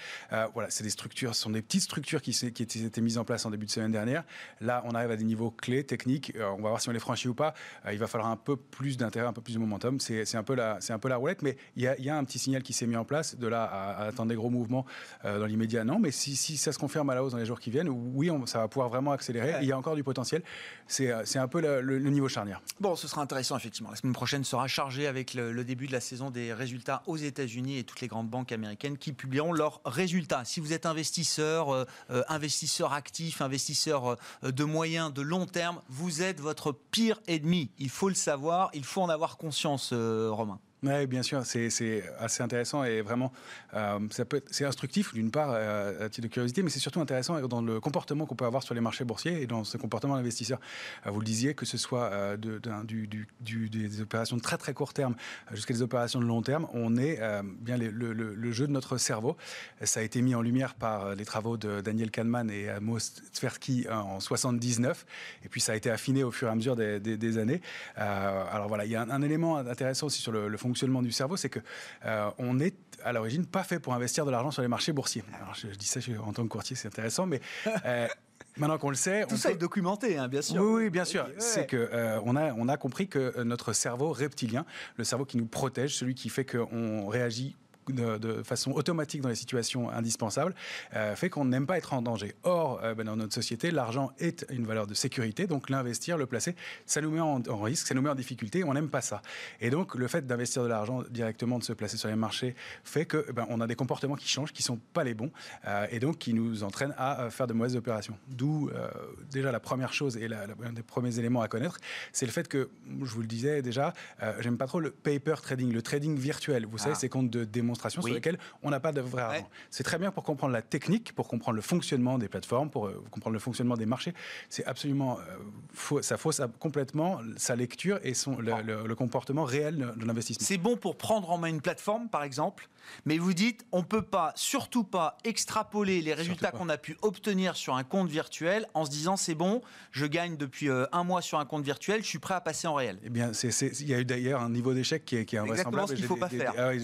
voilà, c'est des structures, ce sont des petites structures qui, qui étaient mises en place en début de semaine dernière. Là, on arrive à des niveaux clés, techniques. on va voir si on les franchit ou pas. il va falloir un peu plus d'intérêt, un peu plus de momentum. C'est un, peu la, un peu la roulette, mais il y a, un petit signal qui s'est mis en place. De là à, attendre des gros mouvements dans l'immédiat, non. Mais si, ça se confirme à la hausse dans les jours qui viennent, oui, ça va pouvoir vraiment accélérer. Il y a encore du potentiel. C'est un peu le, niveau charnière. Bon, ce sera intéressant, effectivement. La semaine prochaine sera chargée avec le, début de la saison des résultats aux États-Unis et toutes les grandes banques américaines qui publieront leurs résultats. Si vous êtes investisseur, euh, euh, investisseur actif, investisseur euh, de moyen, de long terme, vous êtes votre pire ennemi. Il faut le savoir, il faut en avoir conscience, Romain. Oui, bien sûr, c'est assez intéressant et vraiment, euh, c'est instructif d'une part euh, à titre de curiosité, mais c'est surtout intéressant dans le comportement qu'on peut avoir sur les marchés boursiers et dans ce comportement d'investisseur. Euh, vous le disiez, que ce soit des opérations de très très court terme jusqu'à des opérations de long terme, on est bien le, jeu de notre cerveau. Ça a été mis en lumière par les travaux de Daniel Kahneman et Amos Tversky en 79, et puis ça a été affiné au fur et à mesure des, années. alors voilà, il y a un, élément intéressant aussi sur le, le fonctionnement du cerveau, c'est que euh, on est à l'origine pas fait pour investir de l'argent sur les marchés boursiers. Alors je, dis ça en tant que courtier, c'est intéressant, mais euh, Maintenant qu'on le sait, tout ça est documenté, hein, bien sûr. Oui, bien sûr. C'est que euh, on a on a compris que notre cerveau reptilien, le cerveau qui nous protège, celui qui fait qu'on réagit de, façon automatique dans les situations indispensables, euh, fait qu'on n'aime pas être en danger. Or, euh, ben, dans notre société, l'argent est une valeur de sécurité, donc l'investir, le placer, ça nous met en, risque, ça nous met en difficulté, on n'aime pas ça. Et donc, le fait d'investir de l'argent directement, de se placer sur les marchés, fait que ben, on a des comportements qui changent, qui sont pas les bons, euh, et donc qui nous entraînent à faire de mauvaises opérations. D'où déjà la première chose et la, un des premiers éléments à connaître, c'est le fait que, je vous le disais déjà, j'aime pas trop le paper trading, le trading virtuel. Vous savez, ah. c'est compte de démonstration sur lesquelles on n'a pas de vrai argent. C'est très bien pour comprendre la technique, pour comprendre le fonctionnement des plateformes, pour euh, comprendre le fonctionnement des marchés. C'est absolument euh, faux, ça fausse complètement sa lecture et son, le, comportement réel de l'investissement. C'est bon pour prendre en main une plateforme, par exemple, mais vous dites, on ne peut pas, surtout pas, extrapoler les résultats qu'on a pu obtenir sur un compte virtuel en se disant, c'est bon, je gagne depuis euh, un mois sur un compte virtuel, je suis prêt à passer en réel. Eh bien, il y a eu d'ailleurs un niveau d'échec qui est, qui est invraisemblable. Exactement ce qu'il ne faut pas faire. Ah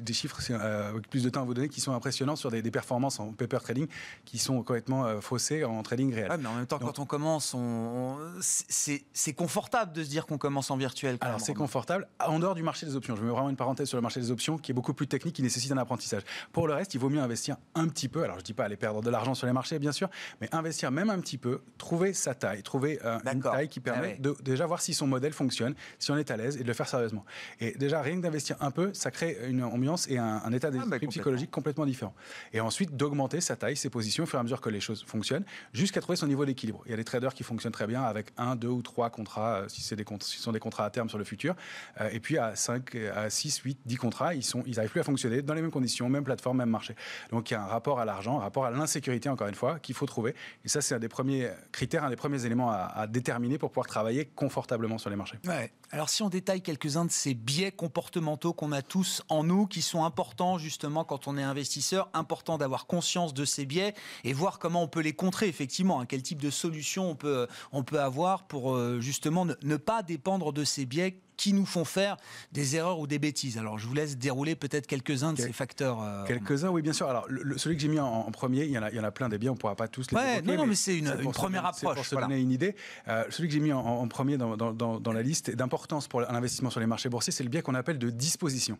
des chiffres euh, avec plus de temps à vous donner qui sont impressionnants sur des, performances en paper trading qui sont complètement euh, faussées en trading réel. mais en même temps, quand on commence, on, c'est confortable de se dire qu'on commence en virtuel. alors c'est confortable en dehors du marché des options. Je mets vraiment une parenthèse sur le marché des options qui est beaucoup plus technique, qui nécessite un apprentissage. Pour le reste, il vaut mieux investir un petit peu. Alors je dis pas aller perdre de l'argent sur les marchés, bien sûr, mais investir même un petit peu, trouver sa taille, trouver euh, une taille qui permet ah de déjà voir si son modèle fonctionne, si on est à l'aise et de le faire sérieusement. Et déjà rien que d'investir un peu, ça crée une ambiance et un, état d'esprit ah, bah, psychologique complètement différent. Et ensuite, d'augmenter sa taille, ses positions au fur et à mesure que les choses fonctionnent, jusqu'à trouver son niveau d'équilibre. Il y a des traders qui fonctionnent très bien avec un, deux ou trois contrats, euh, si, c'est des, si ce sont des contrats à terme sur le futur. Euh, et puis à 5, à 6, 8, 10 contrats, ils n'arrivent ils plus fonctionner dans les mêmes conditions, même plateforme, même marché. Donc il y a un rapport à l'argent, un rapport à l'insécurité, encore une fois, qu'il faut trouver. Et ça, c'est un des premiers critères, un des premiers éléments à, à déterminer pour pouvoir travailler confortablement sur les marchés. Ouais. Alors si on détaille quelques-uns de ces biais comportementaux qu'on a tous en nous, qui sont importants justement quand on est investisseur, important d'avoir conscience de ces biais et voir comment on peut les contrer effectivement, hein, quel type de solution on peut, on peut avoir pour euh, justement ne pas dépendre de ces biais qui nous font faire des erreurs ou des bêtises. Alors, je vous laisse dérouler peut-être quelques-uns de ces facteurs. Euh, quelques-uns, oui, bien sûr. Alors, celui que j'ai mis en, premier, il y, en a, il y, en a, plein des biens, on ne pourra pas tous les ouais, Non, non, mais, c'est une, première approche. Pour se donner une idée, euh, celui que j'ai mis en, premier dans, dans, dans, la liste d'importance pour l'investissement sur les marchés boursiers, c'est le biais qu'on appelle de disposition.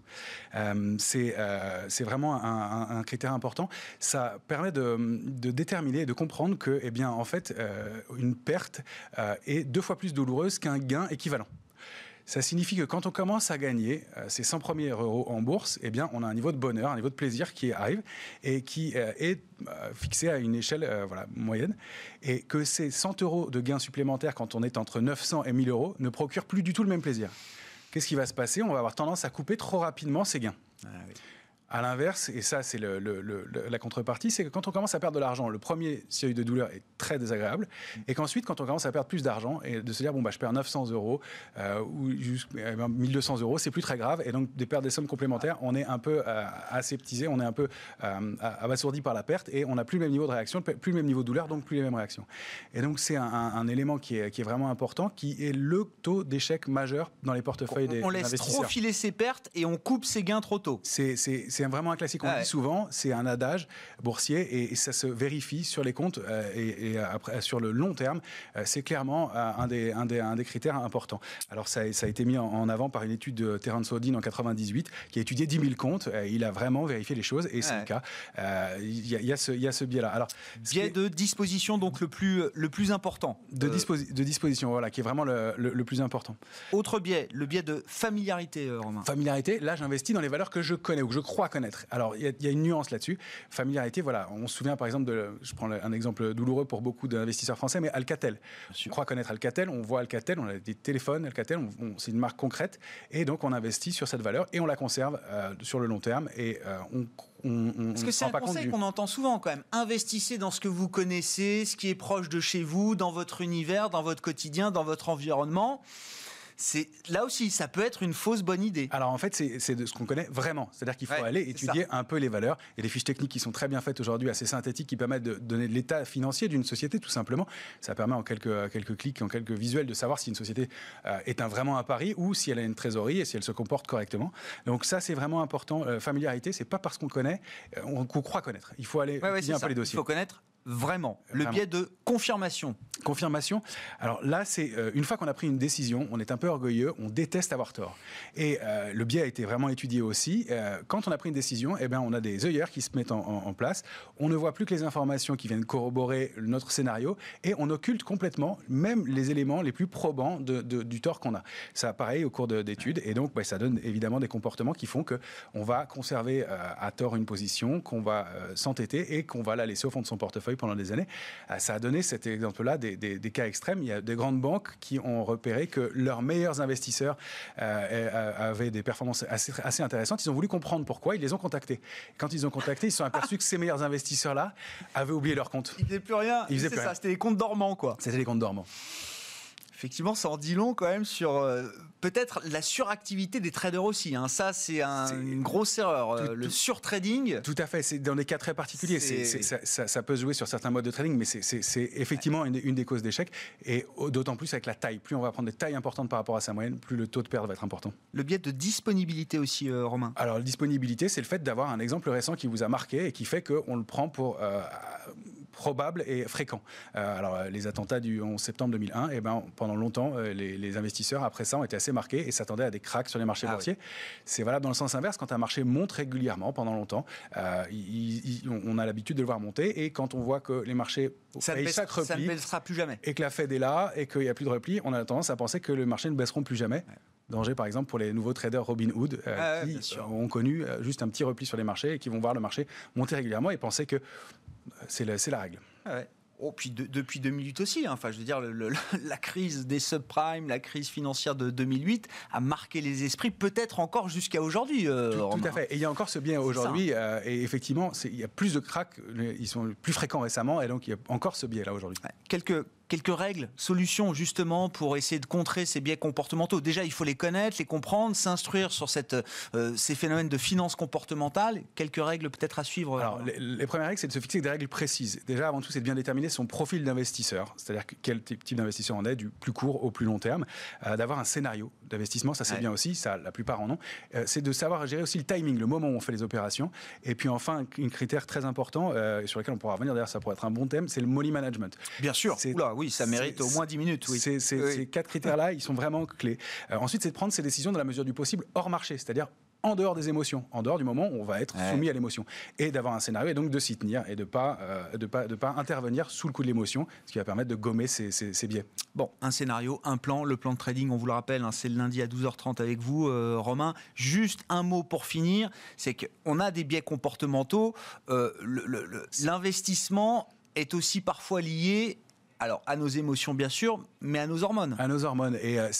Euh, c'est vraiment un, un, critère important. Ça permet de, de, déterminer, de comprendre que, eh bien, en fait, une perte est deux fois plus douloureuse qu'un gain équivalent. Ça signifie que quand on commence à gagner euh, ces 100 premiers euros en bourse, eh bien, on a un niveau de bonheur, un niveau de plaisir qui arrive et qui euh, est euh, fixé à une échelle voilà, moyenne. Et que ces 100 euros de gains supplémentaires quand on est entre 900 et 1000 euros ne procurent plus du tout le même plaisir. Qu'est-ce qui va se passer? On va avoir tendance à couper trop rapidement ces gains. Ah à l'inverse, et ça c'est la contrepartie, c'est que quand on commence à perdre de l'argent, le premier seuil de douleur est très désagréable, et qu'ensuite quand on commence à perdre plus d'argent, et de se dire bon bah je perds 900 euros euh, ou juste 1200 euros, c'est plus très grave, et donc de perdre des sommes complémentaires, on est un peu euh, aseptisé, on est un peu euh, abasourdi par la perte, et on n'a plus le même niveau de réaction, plus le même niveau de douleur, donc plus les mêmes réactions. Et donc c'est un, élément qui est, qui est, vraiment important, qui est le taux d'échec majeur dans les portefeuilles des investisseurs. On laisse trop filer ses pertes et on coupe ses gains trop tôt. C'est c'est vraiment un classique. On le dit souvent, c'est un adage boursier et, ça se vérifie sur les comptes et, après, sur le long terme, c'est clairement un des, un, des, un des critères importants. Alors ça, ça a été mis en, avant par une étude de Terence Odin en 98 qui a étudié 10 000 comptes. il a vraiment vérifié les choses et c'est le cas. Il y, y, a ce, biais-là. Alors, biais de disposition donc le plus, le plus important. De, de disposition, voilà, qui est vraiment le, le, plus important. Autre biais, le biais de familiarité, euh, Romain. Familiarité, là j'investis dans les valeurs que je connais ou que je crois connaître. Alors il y, a une nuance là-dessus. Familiarité, voilà, on se souvient par exemple de, je prends un exemple douloureux pour beaucoup d'investisseurs français, mais Alcatel. On croit connaître Alcatel, on voit Alcatel, on a des téléphones Alcatel, c'est une marque concrète, et donc on investit sur cette valeur et on la conserve euh, sur le long terme et euh, on parce que c'est un conseil qu'on entend souvent quand même. Investissez dans ce que vous connaissez, ce qui est proche de chez vous, dans votre univers, dans votre quotidien, dans votre environnement c'est là aussi, ça peut être une fausse bonne idée. Alors en fait, c'est de ce qu'on connaît vraiment. C'est-à-dire qu'il faut aller étudier un peu les valeurs. Il y a des fiches techniques qui sont très bien faites aujourd'hui, assez synthétiques, qui permettent de donner l'état financier d'une société, tout simplement. Ça permet en quelques, quelques clics, en quelques visuels, de savoir si une société euh, est un, vraiment un pari ou si elle a une trésorerie et si elle se comporte correctement. Donc ça, c'est vraiment important. Euh, familiarité, c'est pas parce qu'on connaît, euh, qu'on croit connaître. Il faut aller étudier un peu les dossiers. Il faut connaître vraiment Le biais de confirmation. Confirmation. Alors là, c'est euh, une fois qu'on a pris une décision, on est un peu orgueilleux, on déteste avoir tort. Et euh, le biais a été vraiment étudié aussi. Euh, quand on a pris une décision, eh bien, on a des œillères qui se mettent en, place. On ne voit plus que les informations qui viennent corroborer notre scénario et on occulte complètement même les éléments les plus probants de, du tort qu'on a. Ça, pareil, au cours d'études. Et donc, ça donne évidemment des comportements qui font qu'on va conserver à tort une position, qu'on va s'entêter et qu'on va la laisser au fond de son portefeuille pendant des années. Euh, ça a donné cet exemple-là des, cas extrêmes. Il y a des grandes banques qui ont repéré que leurs meilleurs investisseurs euh, euh, avaient des performances assez, intéressantes. Ils ont voulu comprendre pourquoi. Ils les ont contactés. Quand ils ont contacté, ils se sont aperçus que ces meilleurs investisseurs-là avaient oublié leur compte. Ils faisaient plus rien. Ils faisaient ça. C'était les comptes dormants, quoi. C'était les comptes dormants effectivement, ça en dit long quand même sur euh, peut-être la suractivité des traders aussi. Hein. Ça, c'est une grosse erreur. Euh, le surtrading. Tout à fait. C'est dans des cas très particuliers. ça, peut jouer sur certains modes de trading, mais c'est effectivement une, des causes d'échec. Et d'autant plus avec la taille. Plus on va prendre des tailles importantes par rapport à sa moyenne, plus le taux de perte va être important. Le biais de disponibilité aussi, euh, Romain. Alors, la disponibilité, c'est le fait d'avoir un exemple récent qui vous a marqué et qui fait qu'on le prend pour probable et fréquent. Euh, alors, euh, les attentats du 11 septembre 2001, eh ben, pendant longtemps, euh, les, investisseurs, après ça, ont été assez marqués et s'attendaient à des cracks sur les marchés ah boursiers. C'est valable dans le sens inverse. Quand un marché monte régulièrement pendant longtemps, on a l'habitude de le voir monter et quand on voit que les marchés ça ne, baissera, plus jamais. Et que la Fed est là et qu'il n'y a plus de repli, on a tendance à penser que le marché ne baisseront plus jamais. Danger, par exemple, pour les nouveaux traders Robinhood ah qui ont connu juste un petit repli sur les marchés et qui vont voir le marché monter régulièrement et penser que c'est la, règle. Ah oh, puis depuis 2008 aussi, hein. enfin je veux dire, la crise des subprimes, la crise financière de 2008 a marqué les esprits, peut-être encore jusqu'à aujourd'hui. Euh, tout, à fait. Et il y a encore ce bien aujourd'hui, euh, et effectivement, il y a plus de cracks, ils sont plus fréquents récemment, et donc il y a encore ce biais là aujourd'hui. Quelques quelques règles, solutions justement pour essayer de contrer ces biais comportementaux. Déjà, il faut les connaître, les comprendre, s'instruire sur cette, euh, ces phénomènes de finance comportementale. Quelques règles peut-être à suivre. Alors, les, premières règles, c'est de se fixer des règles précises. Déjà, avant tout, c'est de bien déterminer son profil d'investisseur, c'est-à-dire quel type d'investisseur on est, du plus court au plus long terme. Euh, d'avoir un scénario d'investissement, ça c'est bien aussi, ça la plupart en ont. Euh, c'est de savoir gérer aussi le timing, le moment où on fait les opérations. Et puis enfin, un, critère très important sur lequel on pourra revenir, d'ailleurs ça pourrait être un bon thème, c'est le money management. Bien sûr. Oula, oui, ça mérite au moins 10 minutes. Oui. Ces, quatre critères-là, ils sont vraiment clés. Euh, ensuite, c'est de prendre ces décisions dans la mesure du possible hors marché, c'est-à-dire en dehors des émotions, en dehors du moment où on va être soumis à l'émotion, et d'avoir un scénario et donc de s'y tenir et de pas euh, de pas de pas intervenir sous le coup de l'émotion, ce qui va permettre de gommer ces, ces, biais. Bon, un scénario, un plan, le plan de trading, on vous le rappelle, hein, c'est le lundi à 12h30 avec vous, euh, Romain. Juste un mot pour finir, c'est qu'on a des biais comportementaux. L'investissement est aussi parfois lié alors à nos émotions bien sûr, mais à nos hormones. À nos hormones. Et euh,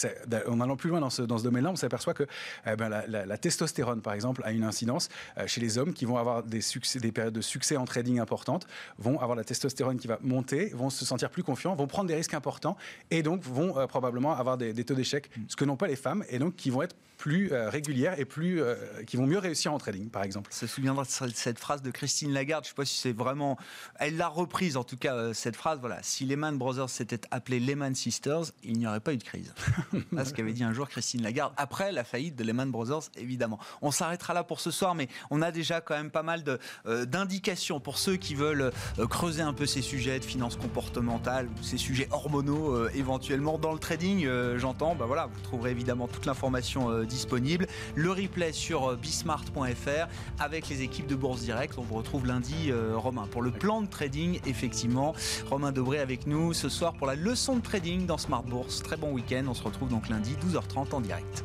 en allant plus loin dans ce, dans ce domaine-là, on s'aperçoit que eh ben, la, testostérone, par exemple, a une incidence euh, chez les hommes qui vont avoir des, succès, des périodes de succès en trading importantes, vont avoir la testostérone qui va monter, vont se sentir plus confiants, vont prendre des risques importants et donc vont euh, probablement avoir des, taux d'échec, mm. ce que n'ont pas les femmes, et donc qui vont être plus régulières et plus, qui vont mieux réussir en trading, par exemple. Ça se souviendra de cette phrase de Christine Lagarde, je ne sais pas si c'est vraiment... Elle l'a reprise, en tout cas, cette phrase, voilà, si les mains Lehman Brothers s'était appelé Lehman Sisters, il n'y aurait pas eu de crise. C'est ce qu'avait dit un jour Christine Lagarde, après la faillite de Lehman Brothers, évidemment. On s'arrêtera là pour ce soir, mais on a déjà quand même pas mal euh, d'indications pour ceux qui veulent euh, creuser un peu ces sujets de finances comportementales, ces sujets hormonaux euh, éventuellement dans le trading, j'entends. Bah voilà, vous trouverez évidemment toute l'information disponible. Le replay sur bismart.fr avec les équipes de Bourse Direct. On vous retrouve lundi, Romain, pour le plan de trading, effectivement. Romain Dobré avec ce soir pour la leçon de trading dans Smart Bourse. Très bon week-end, on se retrouve donc lundi 12h30 en direct.